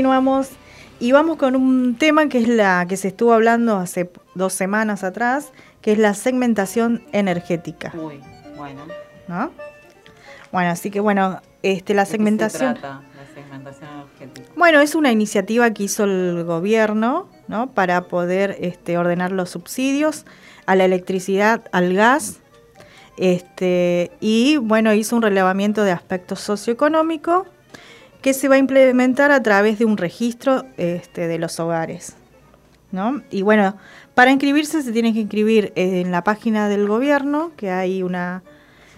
Continuamos y vamos con un tema que es la que se estuvo hablando hace dos semanas atrás, que es la segmentación energética. Uy, bueno. ¿No? Bueno, así que bueno, este, la ¿De qué se segmentación. trata la segmentación energética? Bueno, es una iniciativa que hizo el gobierno ¿no? para poder este, ordenar los subsidios a la electricidad, al gas, este, y bueno, hizo un relevamiento de aspectos socioeconómicos que se va a implementar a través de un registro este, de los hogares. ¿no? Y bueno, para inscribirse se tienen que inscribir en la página del gobierno, que hay una,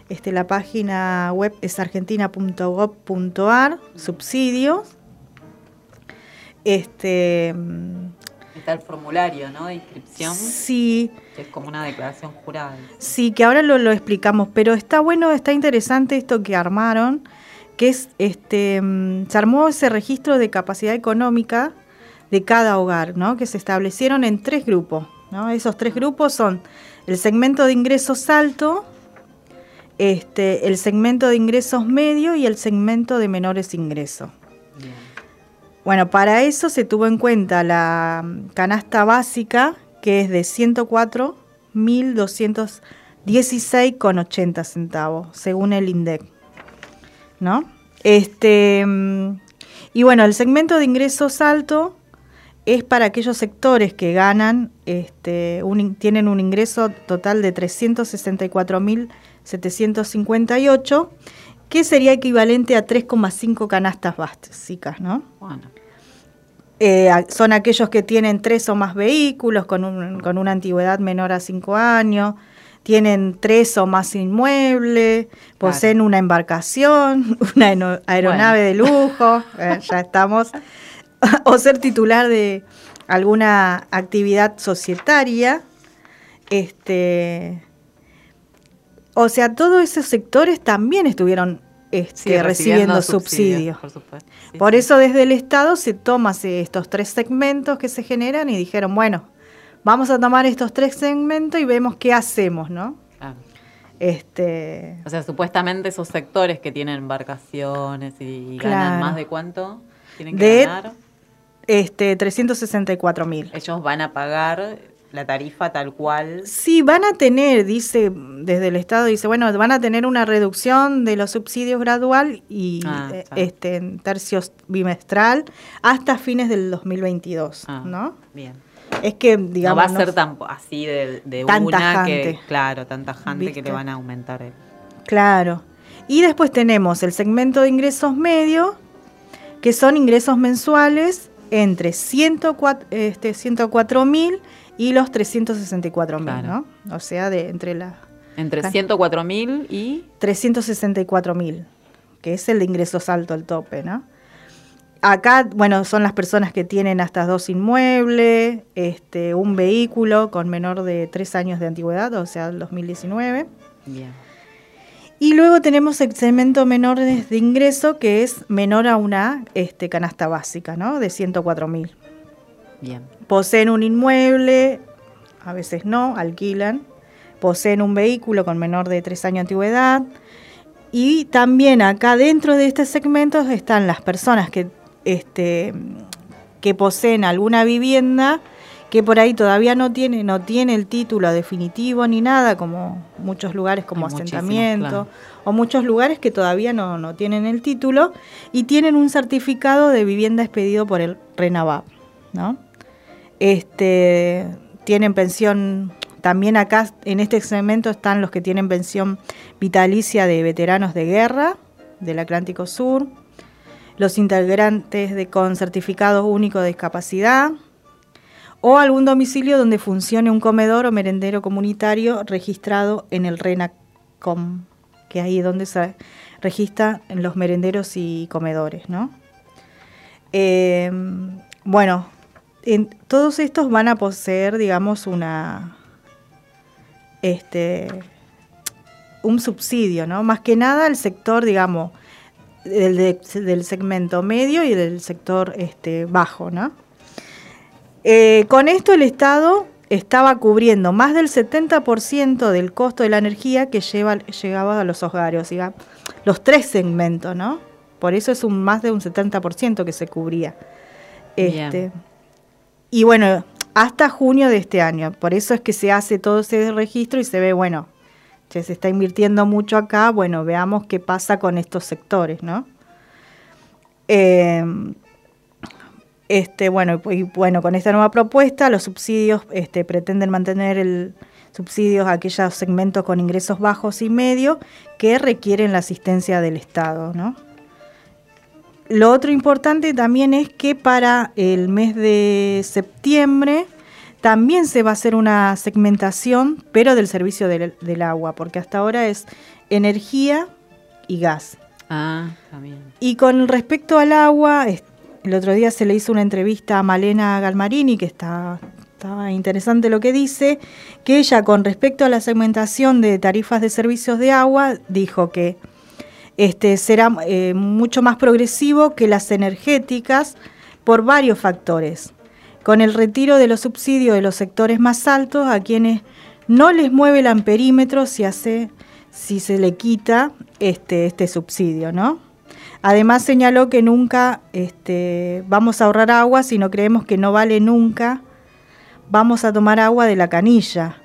este, la página web es argentina.gov.ar, subsidios. Este, Está el formulario, ¿no? De inscripción. sí, Que es como una declaración jurada. sí, que ahora lo, lo explicamos, pero está bueno, está interesante esto que armaron, que es, este, mm, se armó ese registro de capacidad económica de cada hogar, ¿no? Que se establecieron en tres grupos, ¿no? Esos tres grupos son el segmento de ingresos alto, este, el segmento de ingresos medio y el segmento de menores ingresos. Bien. Bueno, para eso se tuvo en cuenta la canasta básica, que es de 104.216,80 centavos, según el INDEC. ¿No? Este, mm, y bueno, el segmento de ingresos alto es para aquellos sectores que ganan, este, un tienen un ingreso total de 364.758, que sería equivalente a 3,5 canastas básicas, ¿no? Bueno. Eh, son aquellos que tienen tres o más vehículos con, un- con una antigüedad menor a cinco años, tienen tres o más inmuebles, poseen una embarcación, una aeronave de lujo, eh, ya estamos, o ser titular de alguna actividad societaria. Este, o sea, todos esos sectores también estuvieron este, Sí, recibiendo subsidios. Por supuesto. Sí, Por sí. eso desde el Estado se toma se- estos tres segmentos que se generan y dijeron, bueno, vamos a tomar estos tres segmentos y vemos qué hacemos, ¿no? Claro. Este, O sea, supuestamente esos sectores que tienen embarcaciones y ganan más de cuánto tienen que De- ganar, este 364 mil. ellos van a pagar la tarifa tal cual. Sí, van a tener, dice desde el Estado, dice, bueno, van a tener una reducción de los subsidios gradual y Ah, eh, este en tercios bimestral hasta fines del 2022, Ah, ¿no? Bien. Es que, no digamos, va a no- ser tan así de, de Tan una tajante. que, claro, tan tajante que le van a aumentar el. Claro. Y después tenemos el segmento de ingresos medios, que son ingresos mensuales entre 104 este, 104 mil y los 364 mil, Claro. ¿no? O sea, de entre la Entre Claro. 104 mil y. 364 mil, que es el de ingresos alto, el tope, ¿no? Acá, bueno, son las personas que tienen hasta dos inmuebles, este, un vehículo con menor de tres años de antigüedad, o sea, el 2019. Bien. Y luego tenemos el segmento menor de, de ingreso, que es menor a una este, canasta básica, ¿no? De 104 mil. Bien. Poseen un inmueble, a veces no, alquilan. Poseen un vehículo con menor de tres años de antigüedad. Y también acá dentro de este segmento están las personas que, este, que poseen alguna vivienda que por ahí todavía no tiene, no tiene el título definitivo ni nada, como muchos lugares como Hay asentamiento, o muchos lugares que todavía no, no tienen el título y tienen un certificado de vivienda expedido por el RENAVAP, ¿no? Este, tienen pensión, también acá en este segmento están los que tienen pensión vitalicia de veteranos de guerra del Atlántico Sur, los integrantes de, con certificado único de discapacidad o algún domicilio donde funcione un comedor o merendero comunitario registrado en el RENACOM, que ahí es donde se registran los merenderos y comedores, ¿no? Eh, bueno, en- todos estos van a poseer, digamos, una este un subsidio, ¿no? Más que nada el sector, digamos, del, de- del segmento medio y del sector este, bajo, ¿no? Eh, con esto el Estado estaba cubriendo más del 70% del costo de la energía que lleva, llegaba a los hogares, los tres segmentos, ¿no? Por eso es un más de un 70% que se cubría. Bien. Este, y bueno, hasta junio de este año. Por eso es que se hace todo ese registro y se ve, bueno, che, se está invirtiendo mucho acá, bueno, veamos qué pasa con estos sectores, ¿no? Eh, este, bueno, y bueno, con esta nueva propuesta, los subsidios este, pretenden mantener el subsidios a aquellos segmentos con ingresos bajos y medios que requieren la asistencia del Estado, ¿no? Lo otro importante también es que para el mes de septiembre también se va a hacer una segmentación, pero del servicio del, del agua, porque hasta ahora es energía y gas. Ah, también. Y con respecto al agua, el otro día se le hizo una entrevista a Malena Galmarini, que está, estaba interesante lo que dice, que ella con respecto a la segmentación de tarifas de servicios de agua, dijo que este, será eh, mucho más progresivo que las energéticas por varios factores. Con el retiro de los subsidios de los sectores más altos, a quienes no les mueve el amperímetro si, hace, si se le quita este, este subsidio, ¿no? Además señaló que nunca este, vamos a ahorrar agua si no creemos que no vale nunca, vamos a tomar agua de la canilla.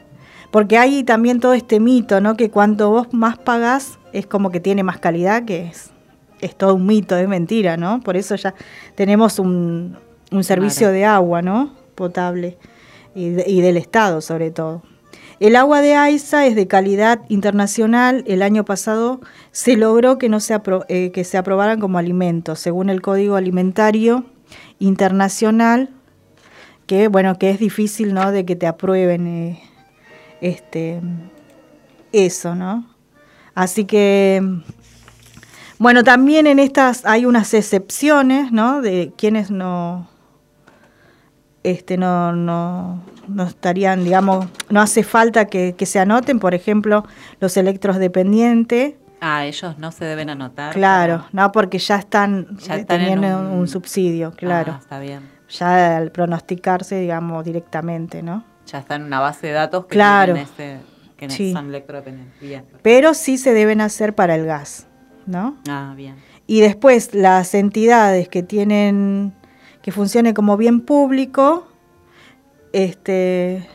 Porque hay también todo este mito, ¿no? Que cuanto vos más pagás, es como que tiene más calidad, que es, es todo un mito, es mentira, ¿no? Por eso ya tenemos un, un servicio Claro. de agua, ¿no? Potable. Y, de- y del Estado, sobre todo. El agua de AISA es de calidad internacional. El año pasado se logró que, no se, apro- eh, que se aprobaran como alimentos, según el Código Alimentario Internacional, que bueno, que es difícil, ¿no? De que te aprueben eh, este eso, ¿no? Así que bueno, también en estas hay unas excepciones, ¿no? De quienes no este no, no, no estarían, digamos, no hace falta que, que se anoten, por ejemplo, los electros dependientes. Ah, ellos no se deben anotar. Claro, no, porque ya están, Ya eh, están en teniendo un, un- subsidio, claro. Ah, está bien. Ya al pronosticarse, digamos, directamente, ¿no? Ya está en una base de datos que Claro. ese, que Sí. son electrodependientes. Bien. Pero sí se deben hacer para el gas, ¿no? Ah, bien. Y después las entidades que tienen, que funcionen como bien público, este,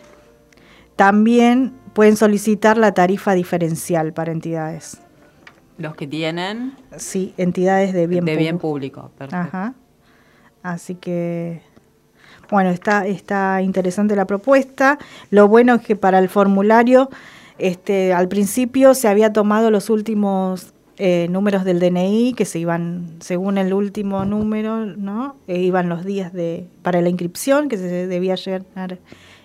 también pueden solicitar la tarifa diferencial para entidades. Los que tienen Sí, entidades de bien de bien público. público. Perfecto. Ajá. Así que, bueno, está, está interesante la propuesta. Lo bueno es que para el formulario, este, al principio se había tomado los últimos eh, números del DNI, que se iban, según el último número, ¿no? E iban los días de, para la inscripción, que se debía llenar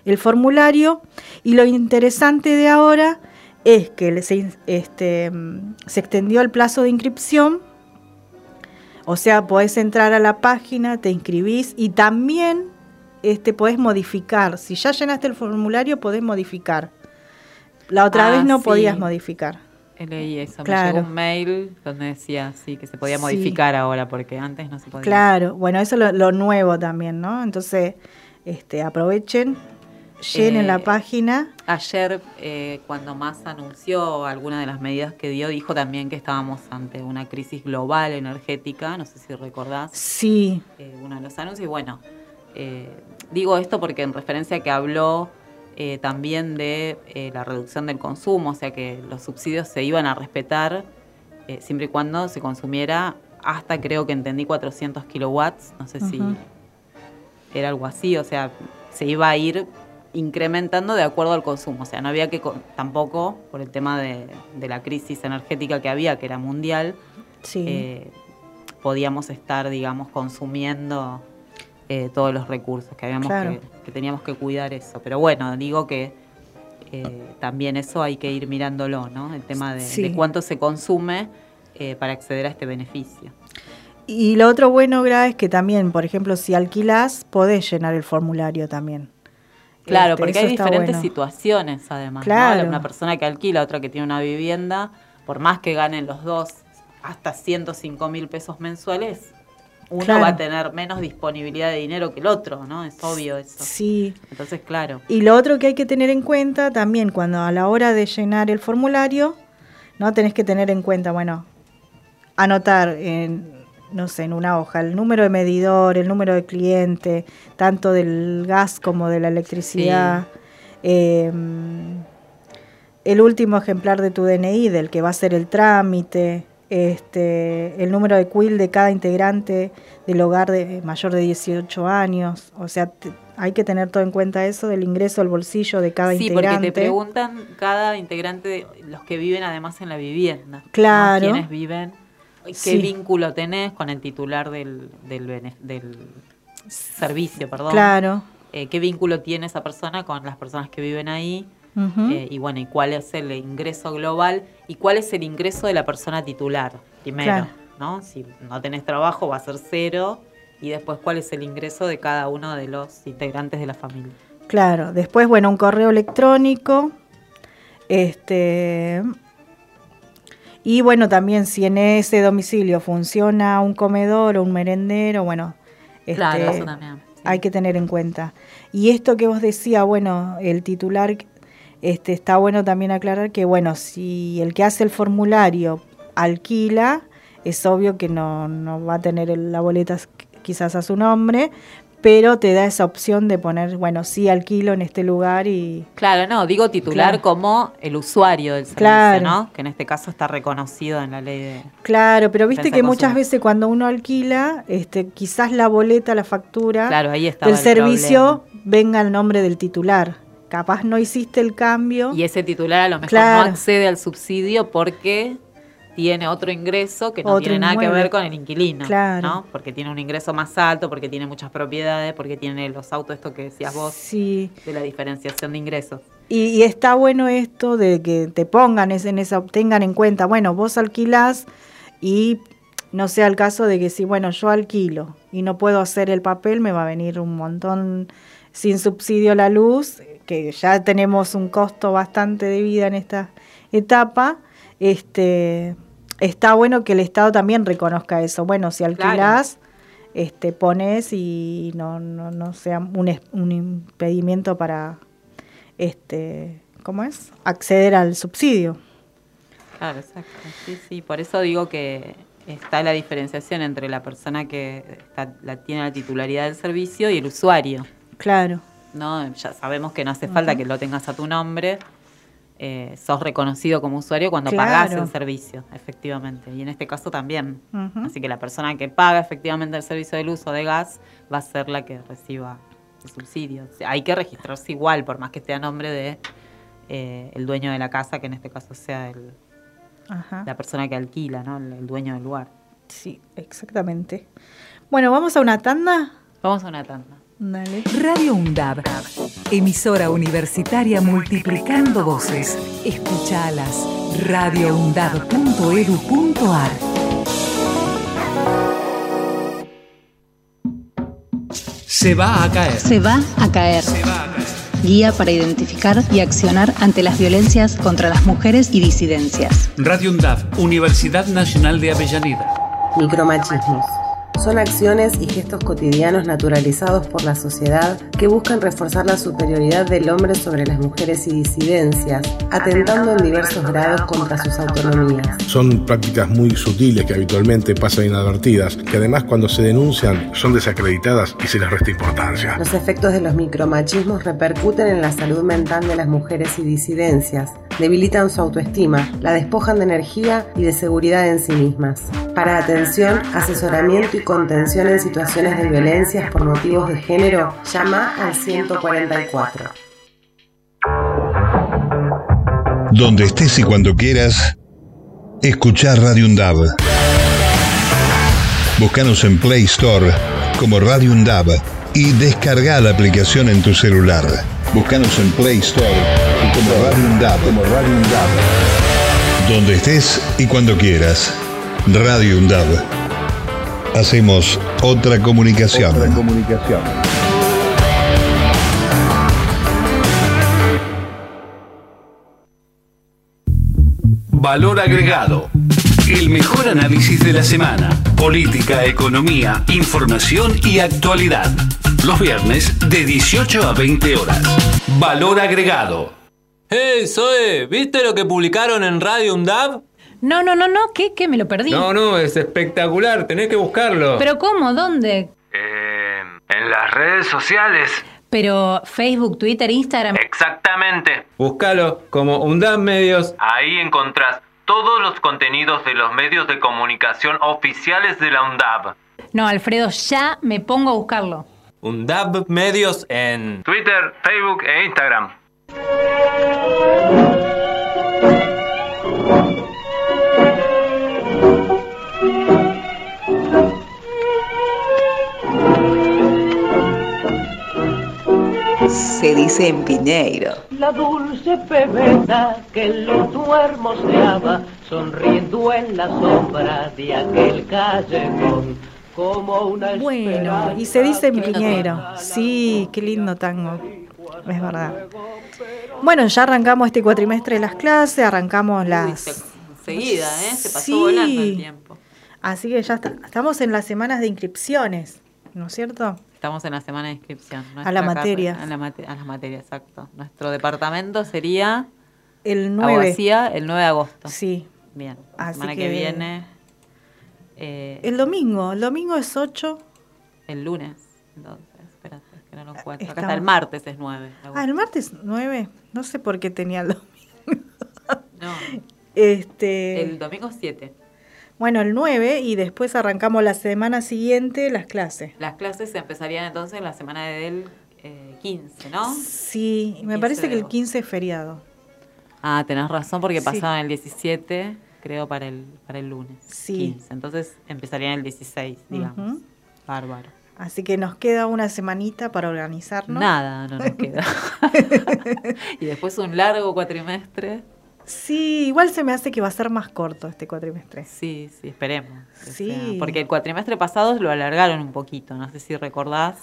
el formulario. Y lo interesante de ahora es que se, este, mm, se extendió el plazo de inscripción o sea, podés entrar a la página, te inscribís y también este, podés modificar. Si ya llenaste el formulario, podés modificar. La otra Ah, vez no sí. podías modificar. Leí eso. Claro. Me llegó un mail donde decía sí que se podía Sí. modificar ahora porque antes no se podía. Claro, bueno, eso es lo, lo nuevo también, ¿no? Entonces, este, aprovechen, llenen la Eh, página. Ayer, eh, cuando más anunció alguna de las medidas que dio, dijo también que estábamos ante una crisis global energética, no sé si recordás Sí, eh, uno de los anuncios. Y bueno, digo esto porque en referencia a que habló eh, también de eh, la reducción del consumo, o sea que los subsidios se iban a respetar eh, siempre y cuando se consumiera hasta creo que entendí 400 kilowatts, no sé si era algo así, o sea, se iba a ir incrementando de acuerdo al consumo, o sea, no había que co- tampoco, por el tema de, de la crisis energética que había, que era mundial, sí. podíamos estar, digamos, consumiendo eh, todos los recursos, que, habíamos Claro. que, que teníamos que cuidar eso. Pero bueno, digo que eh, también eso hay que ir mirándolo, ¿no? El tema de, Sí. de cuánto se consume eh, para acceder a este beneficio. Y lo otro bueno, Gra, es que también, por ejemplo, si alquilás, podés llenar el formulario también. Claro, Este, porque hay diferentes bueno. situaciones además. ¿no? Claro. Una persona que alquila, otra que tiene una vivienda, por más que ganen los dos hasta 105 mil pesos mensuales, uno Claro. va a tener menos disponibilidad de dinero que el otro, ¿no? Es obvio eso. Sí. Entonces, claro. Y lo otro que hay que tener en cuenta también cuando a la hora de llenar el formulario, ¿no? Tenés que tener en cuenta, bueno, anotar en no sé, en una hoja, el número de medidor, el número de cliente, tanto del gas como de la electricidad. Eh, el último ejemplar de tu DNI, del que va a ser el trámite, este, el número de quill de cada integrante del hogar de mayor de 18 años. O sea, te- hay que tener todo en cuenta eso del ingreso al bolsillo de cada Sí, integrante. porque te preguntan cada integrante, los que viven además en la vivienda. ¿no? Claro. ¿Quiénes viven? ¿Qué Sí. vínculo tenés con el titular del, del, del servicio? Perdón. Claro. Eh, ¿Qué vínculo tiene esa persona con las personas que viven ahí? Eh, y bueno, ¿y cuál es el ingreso global? ¿Y cuál es el ingreso de la persona titular? Primero, Claro. ¿no? Si no tenés trabajo va a ser cero. Y después, ¿cuál es el ingreso de cada uno de los integrantes de la familia? Claro, después, bueno, un correo electrónico. Este. Y bueno, también si en ese domicilio funciona un comedor o un merendero, bueno, este, Claro, eso también. hay que tener en cuenta. Y esto que vos decías, bueno, el titular, este, está bueno también aclarar que, bueno, si el que hace el formulario alquila, es obvio que no, no va a tener el- la boleta quizás a su nombre, pero te da esa opción de poner, bueno, sí alquilo en este lugar y... Claro, no, digo titular Claro. como el usuario del servicio, Claro. ¿no? Que en este caso está reconocido en la ley de... Claro, pero viste que muchas veces cuando uno alquila, este, quizás la boleta, la factura Claro, ahí del el servicio venga al nombre del titular. Capaz no hiciste el cambio. Y ese titular a lo mejor Claro. no accede al subsidio porque tiene otro ingreso que no Otro tiene nada que ver con el inquilino, Claro. ¿no? Porque tiene un ingreso más alto, porque tiene muchas propiedades, porque tiene los autos, esto que decías vos, Sí. de la diferenciación de ingresos. Y, y está bueno esto de que te pongan en esa, tengan en cuenta, bueno, vos alquilás y no sea el caso de que si, bueno, yo alquilo y no puedo hacer el papel, me va a venir un montón sin subsidio la luz, que ya tenemos un costo bastante de vida en esta etapa. Este, está bueno que el Estado también reconozca eso. Bueno, si alquilás, este, pones y no, no, no sea un, un impedimento para este, ¿cómo es? acceder al subsidio. Claro, exacto. Sí, sí, por eso digo que está la diferenciación entre la persona que está- la, tiene la titularidad del servicio y el usuario. Claro. ¿no? Ya sabemos que no hace falta que lo tengas a tu nombre. eh, sos reconocido como usuario cuando Claro. pagás el servicio, efectivamente. Y en este caso también. Así que la persona que paga efectivamente el servicio de luz o de gas va a ser la que reciba el subsidio. O sea, hay que registrarse igual, por más que esté a nombre de eh, el dueño de la casa, que en este caso sea el, Ajá. la persona que alquila, ¿no? El, el dueño del lugar. Sí, exactamente. Bueno, ¿vamos a una tanda? Vamos a una tanda. Dale. Radio UNDAB, emisora universitaria multiplicando voces. Escuchalas. radioundab.edu.ar Se va a caer. Se va a caer. Guía para identificar y accionar ante las violencias contra las mujeres y disidencias. Radio UNDAV, Universidad Nacional de Avellaneda. Micromachismos. Son acciones y gestos cotidianos naturalizados por la sociedad que buscan reforzar la superioridad del hombre sobre las mujeres y disidencias, atentando en diversos grados contra sus autonomías. Son prácticas muy sutiles que habitualmente pasan inadvertidas, que además cuando se denuncian son desacreditadas y se les resta importancia. Los efectos de los micromachismos repercuten en la salud mental de las mujeres y disidencias, debilitan su autoestima, la despojan de energía y de seguridad en sí mismas. Para atención, asesoramiento y contención en situaciones de violencias por motivos de género, llama al 144. Donde estés y cuando quieras, escuchar Radio Undab. Búscanos en Play Store como Radio Undab y descarga la aplicación en tu celular. Búscanos en Play Store como Radio Undab. Como Radio Undab. Donde estés y cuando quieras. Radio Undab. Hacemos otra comunicación. Otra comunicación. Valor agregado. El mejor análisis de la semana. Política, economía, información y actualidad. Los viernes de 18 a 20 horas. Valor agregado. ¡Hey, Zoe! ¿Viste lo que publicaron en Radio UNDAB? No, no, no, no, ¿qué? ¿Qué? Me lo perdí. No, no, es espectacular, tenés que buscarlo. ¿Pero cómo? ¿Dónde? Eh, en las redes sociales. Pero Facebook, Twitter, Instagram. Exactamente. Búscalo como UNDAB Medios. Ahí encontrás todos los contenidos de los medios de comunicación oficiales de la UNDAB. No, Alfredo, ya me pongo a buscarlo. UNDAB Medios en Twitter, Facebook e Instagram. Se dice en Piñeiro. La dulce pebeta que en los duermos se sonriendo en la sombra de aquel callejón. Como una Bueno, y se dice en Piñeiro. Sí, qué lindo tango. Es verdad. Bueno, ya arrancamos este cuatrimestre de las clases, arrancamos las... Enseguida, ¿eh? Se pasó volando el tiempo. Así que ya está- estamos en las semanas de inscripciones, ¿no es cierto? Estamos en la semana de inscripción. A la Nuestra materia. A, la mate- a las materias, exacto. Nuestro departamento sería El 9. Abogacía el 9 de agosto. Sí. Bien. La semana que, que- viene. eh, El domingo, el domingo es 8. el lunes. Entonces, espérate, que no lo encuentro. Acá estamos- está el martes es 9. de Ah, el martes 9. No sé por qué tenía el domingo. No, Este, el domingo 7. Bueno, el 9 y después arrancamos la semana siguiente las clases. Las clases empezarían entonces la semana del eh, 15, ¿no? Sí, me 15 parece que el agosto. 15 es feriado. Ah, tenés razón porque Sí. pasaban el 17, creo, para el, para el lunes. Sí. 15. Entonces empezarían el 16, digamos. Ujú. Bárbaro. Así que nos queda una semanita para organizarnos. Nada, no nos queda. y después un largo cuatrimestre. Sí, igual se me hace que va a ser más corto este cuatrimestre. Sí, sí, esperemos. Sí. sea. Porque el cuatrimestre pasado lo alargaron un poquito. No sé si recordás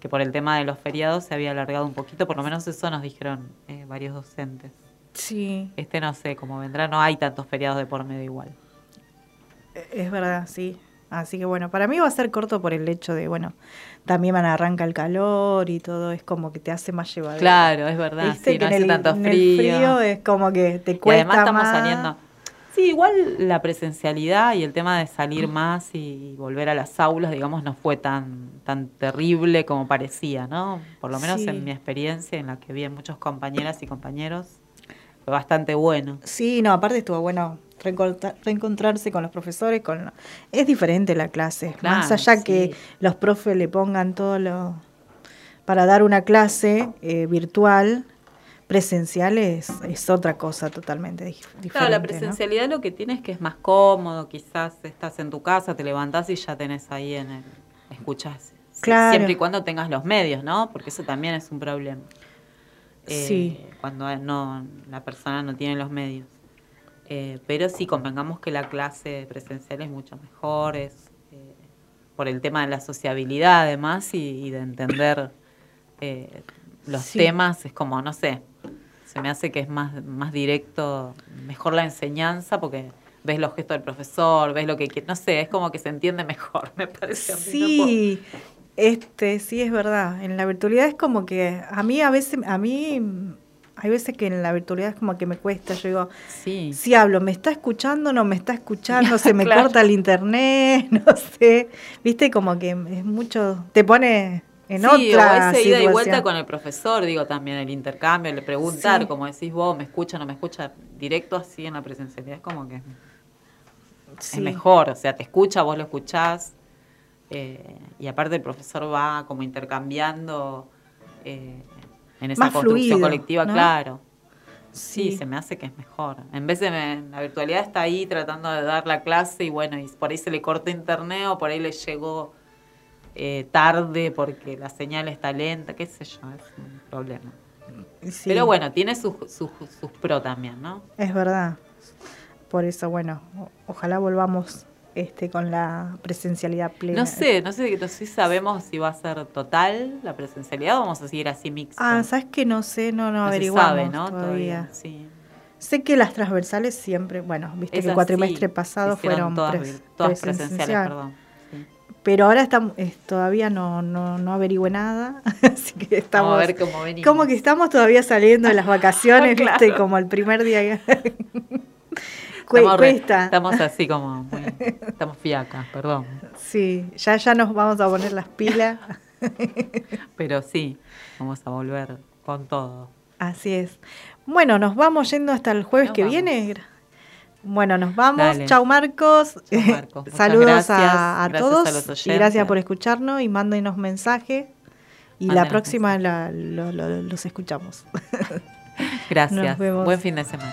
que por el tema de los feriados se había alargado un poquito. Por lo menos eso nos dijeron eh, varios docentes. Sí, Este no sé cómo vendrá. No hay tantos feriados de por medio igual. e- es verdad, sí. Así que bueno, para mí va a ser corto por el hecho de, bueno, también van arranca el calor y todo, es como que te hace más llevadero. Claro, es verdad. Viste Sí, que no hace el, tanto el frío. es como que te Y cuesta además estamos más. saliendo. Sí, igual la presencialidad y el tema de salir más y volver a las aulas, digamos, no fue tan, tan terrible como parecía, ¿no? Por lo menos Sí. en mi experiencia, en la que vi en muchos compañeras y compañeros, fue bastante bueno. Sí, no, aparte estuvo bueno reencontrarse con los profesores, con es diferente la clase, más allá sí. que los profes le pongan todo lo para dar una clase eh, virtual, presencial es, es otra cosa totalmente dif- diferente. Claro, la ¿no? presencialidad lo que tiene es que es más cómodo, quizás estás en tu casa, te levantás y ya tenés ahí en el... escuchás. Claro. Siempre y cuando tengas los medios, ¿no? Porque eso también es un problema. Eh, Sí. Cuando no, la persona no tiene los medios. Eh, pero sí, convengamos que la clase presencial es mucho mejor, es eh, por el tema de la sociabilidad además y, y de entender eh, los Sí. temas, es como, no sé, se me hace que es más, más directo, mejor la enseñanza porque ves los gestos del profesor, ves lo que quiere, no sé, es como que se entiende mejor, me parece. a mí, no Sí, este, sí es verdad. En la virtualidad es como que a mí a veces, a mí hay veces que en la virtualidad es como que me cuesta. Yo digo, Sí. si hablo, ¿me está escuchando? ¿No me está escuchando? ¿Se me Claro. corta el internet? No sé. Viste, como que es mucho, te pone en sí, otra o ese ida y vuelta con el profesor, digo también el intercambio, le preguntar, Sí. como decís vos, me escucha, no me escucha, directo así en la presencialidad, es como que Sí. es mejor, o sea, te escucha, vos lo escuchás, eh, y aparte el profesor va como intercambiando eh, en esa construcción fluido, colectiva, ¿no? claro. Sí, Sí. se me hace que es mejor. En vez de me- la virtualidad está ahí tratando de dar la clase y bueno, y por ahí se le corta internet o por ahí le llegó eh, tarde porque la señal está lenta, qué sé yo, es un problema. Sí, Pero bueno, tiene sus, sus, sus pro también, ¿no? Es verdad. Por eso, bueno, ojalá volvamos este con la presencialidad plena. No sé, no sé, no sé si sabemos si va a ser total la presencialidad o vamos a seguir así mixto. Ah, ¿sabes que No sé, no, no, No se averiguamos sabe, ¿no? todavía. sí. Sé que las transversales siempre, bueno, viste que el cuatrimestre sí, pasado se fueron todas, pres- todas presencial. presenciales, perdón. Sí. Pero ahora estamos, es- todavía no, no, no averigüé nada, así que estamos... Vamos a ver cómo venimos. Como que estamos todavía saliendo de las vacaciones, Claro. viste, como el primer día. Estamos, re- estamos así como, muy- estamos fiacas, perdón. Sí, ya, ya nos vamos a poner las pilas. Pero sí, vamos a volver con todo. Así es. Bueno, nos vamos yendo hasta el jueves Nos que vamos. viene. Bueno, nos vamos. Dale. Chau Marcos. Chau, Marcos. Muchas Saludos gracias. a, a Gracias todos a los y gracias por escucharnos y mándenos mensaje. Y la próxima la- lo- lo- los escuchamos. Gracias. Nos vemos. Buen fin de semana.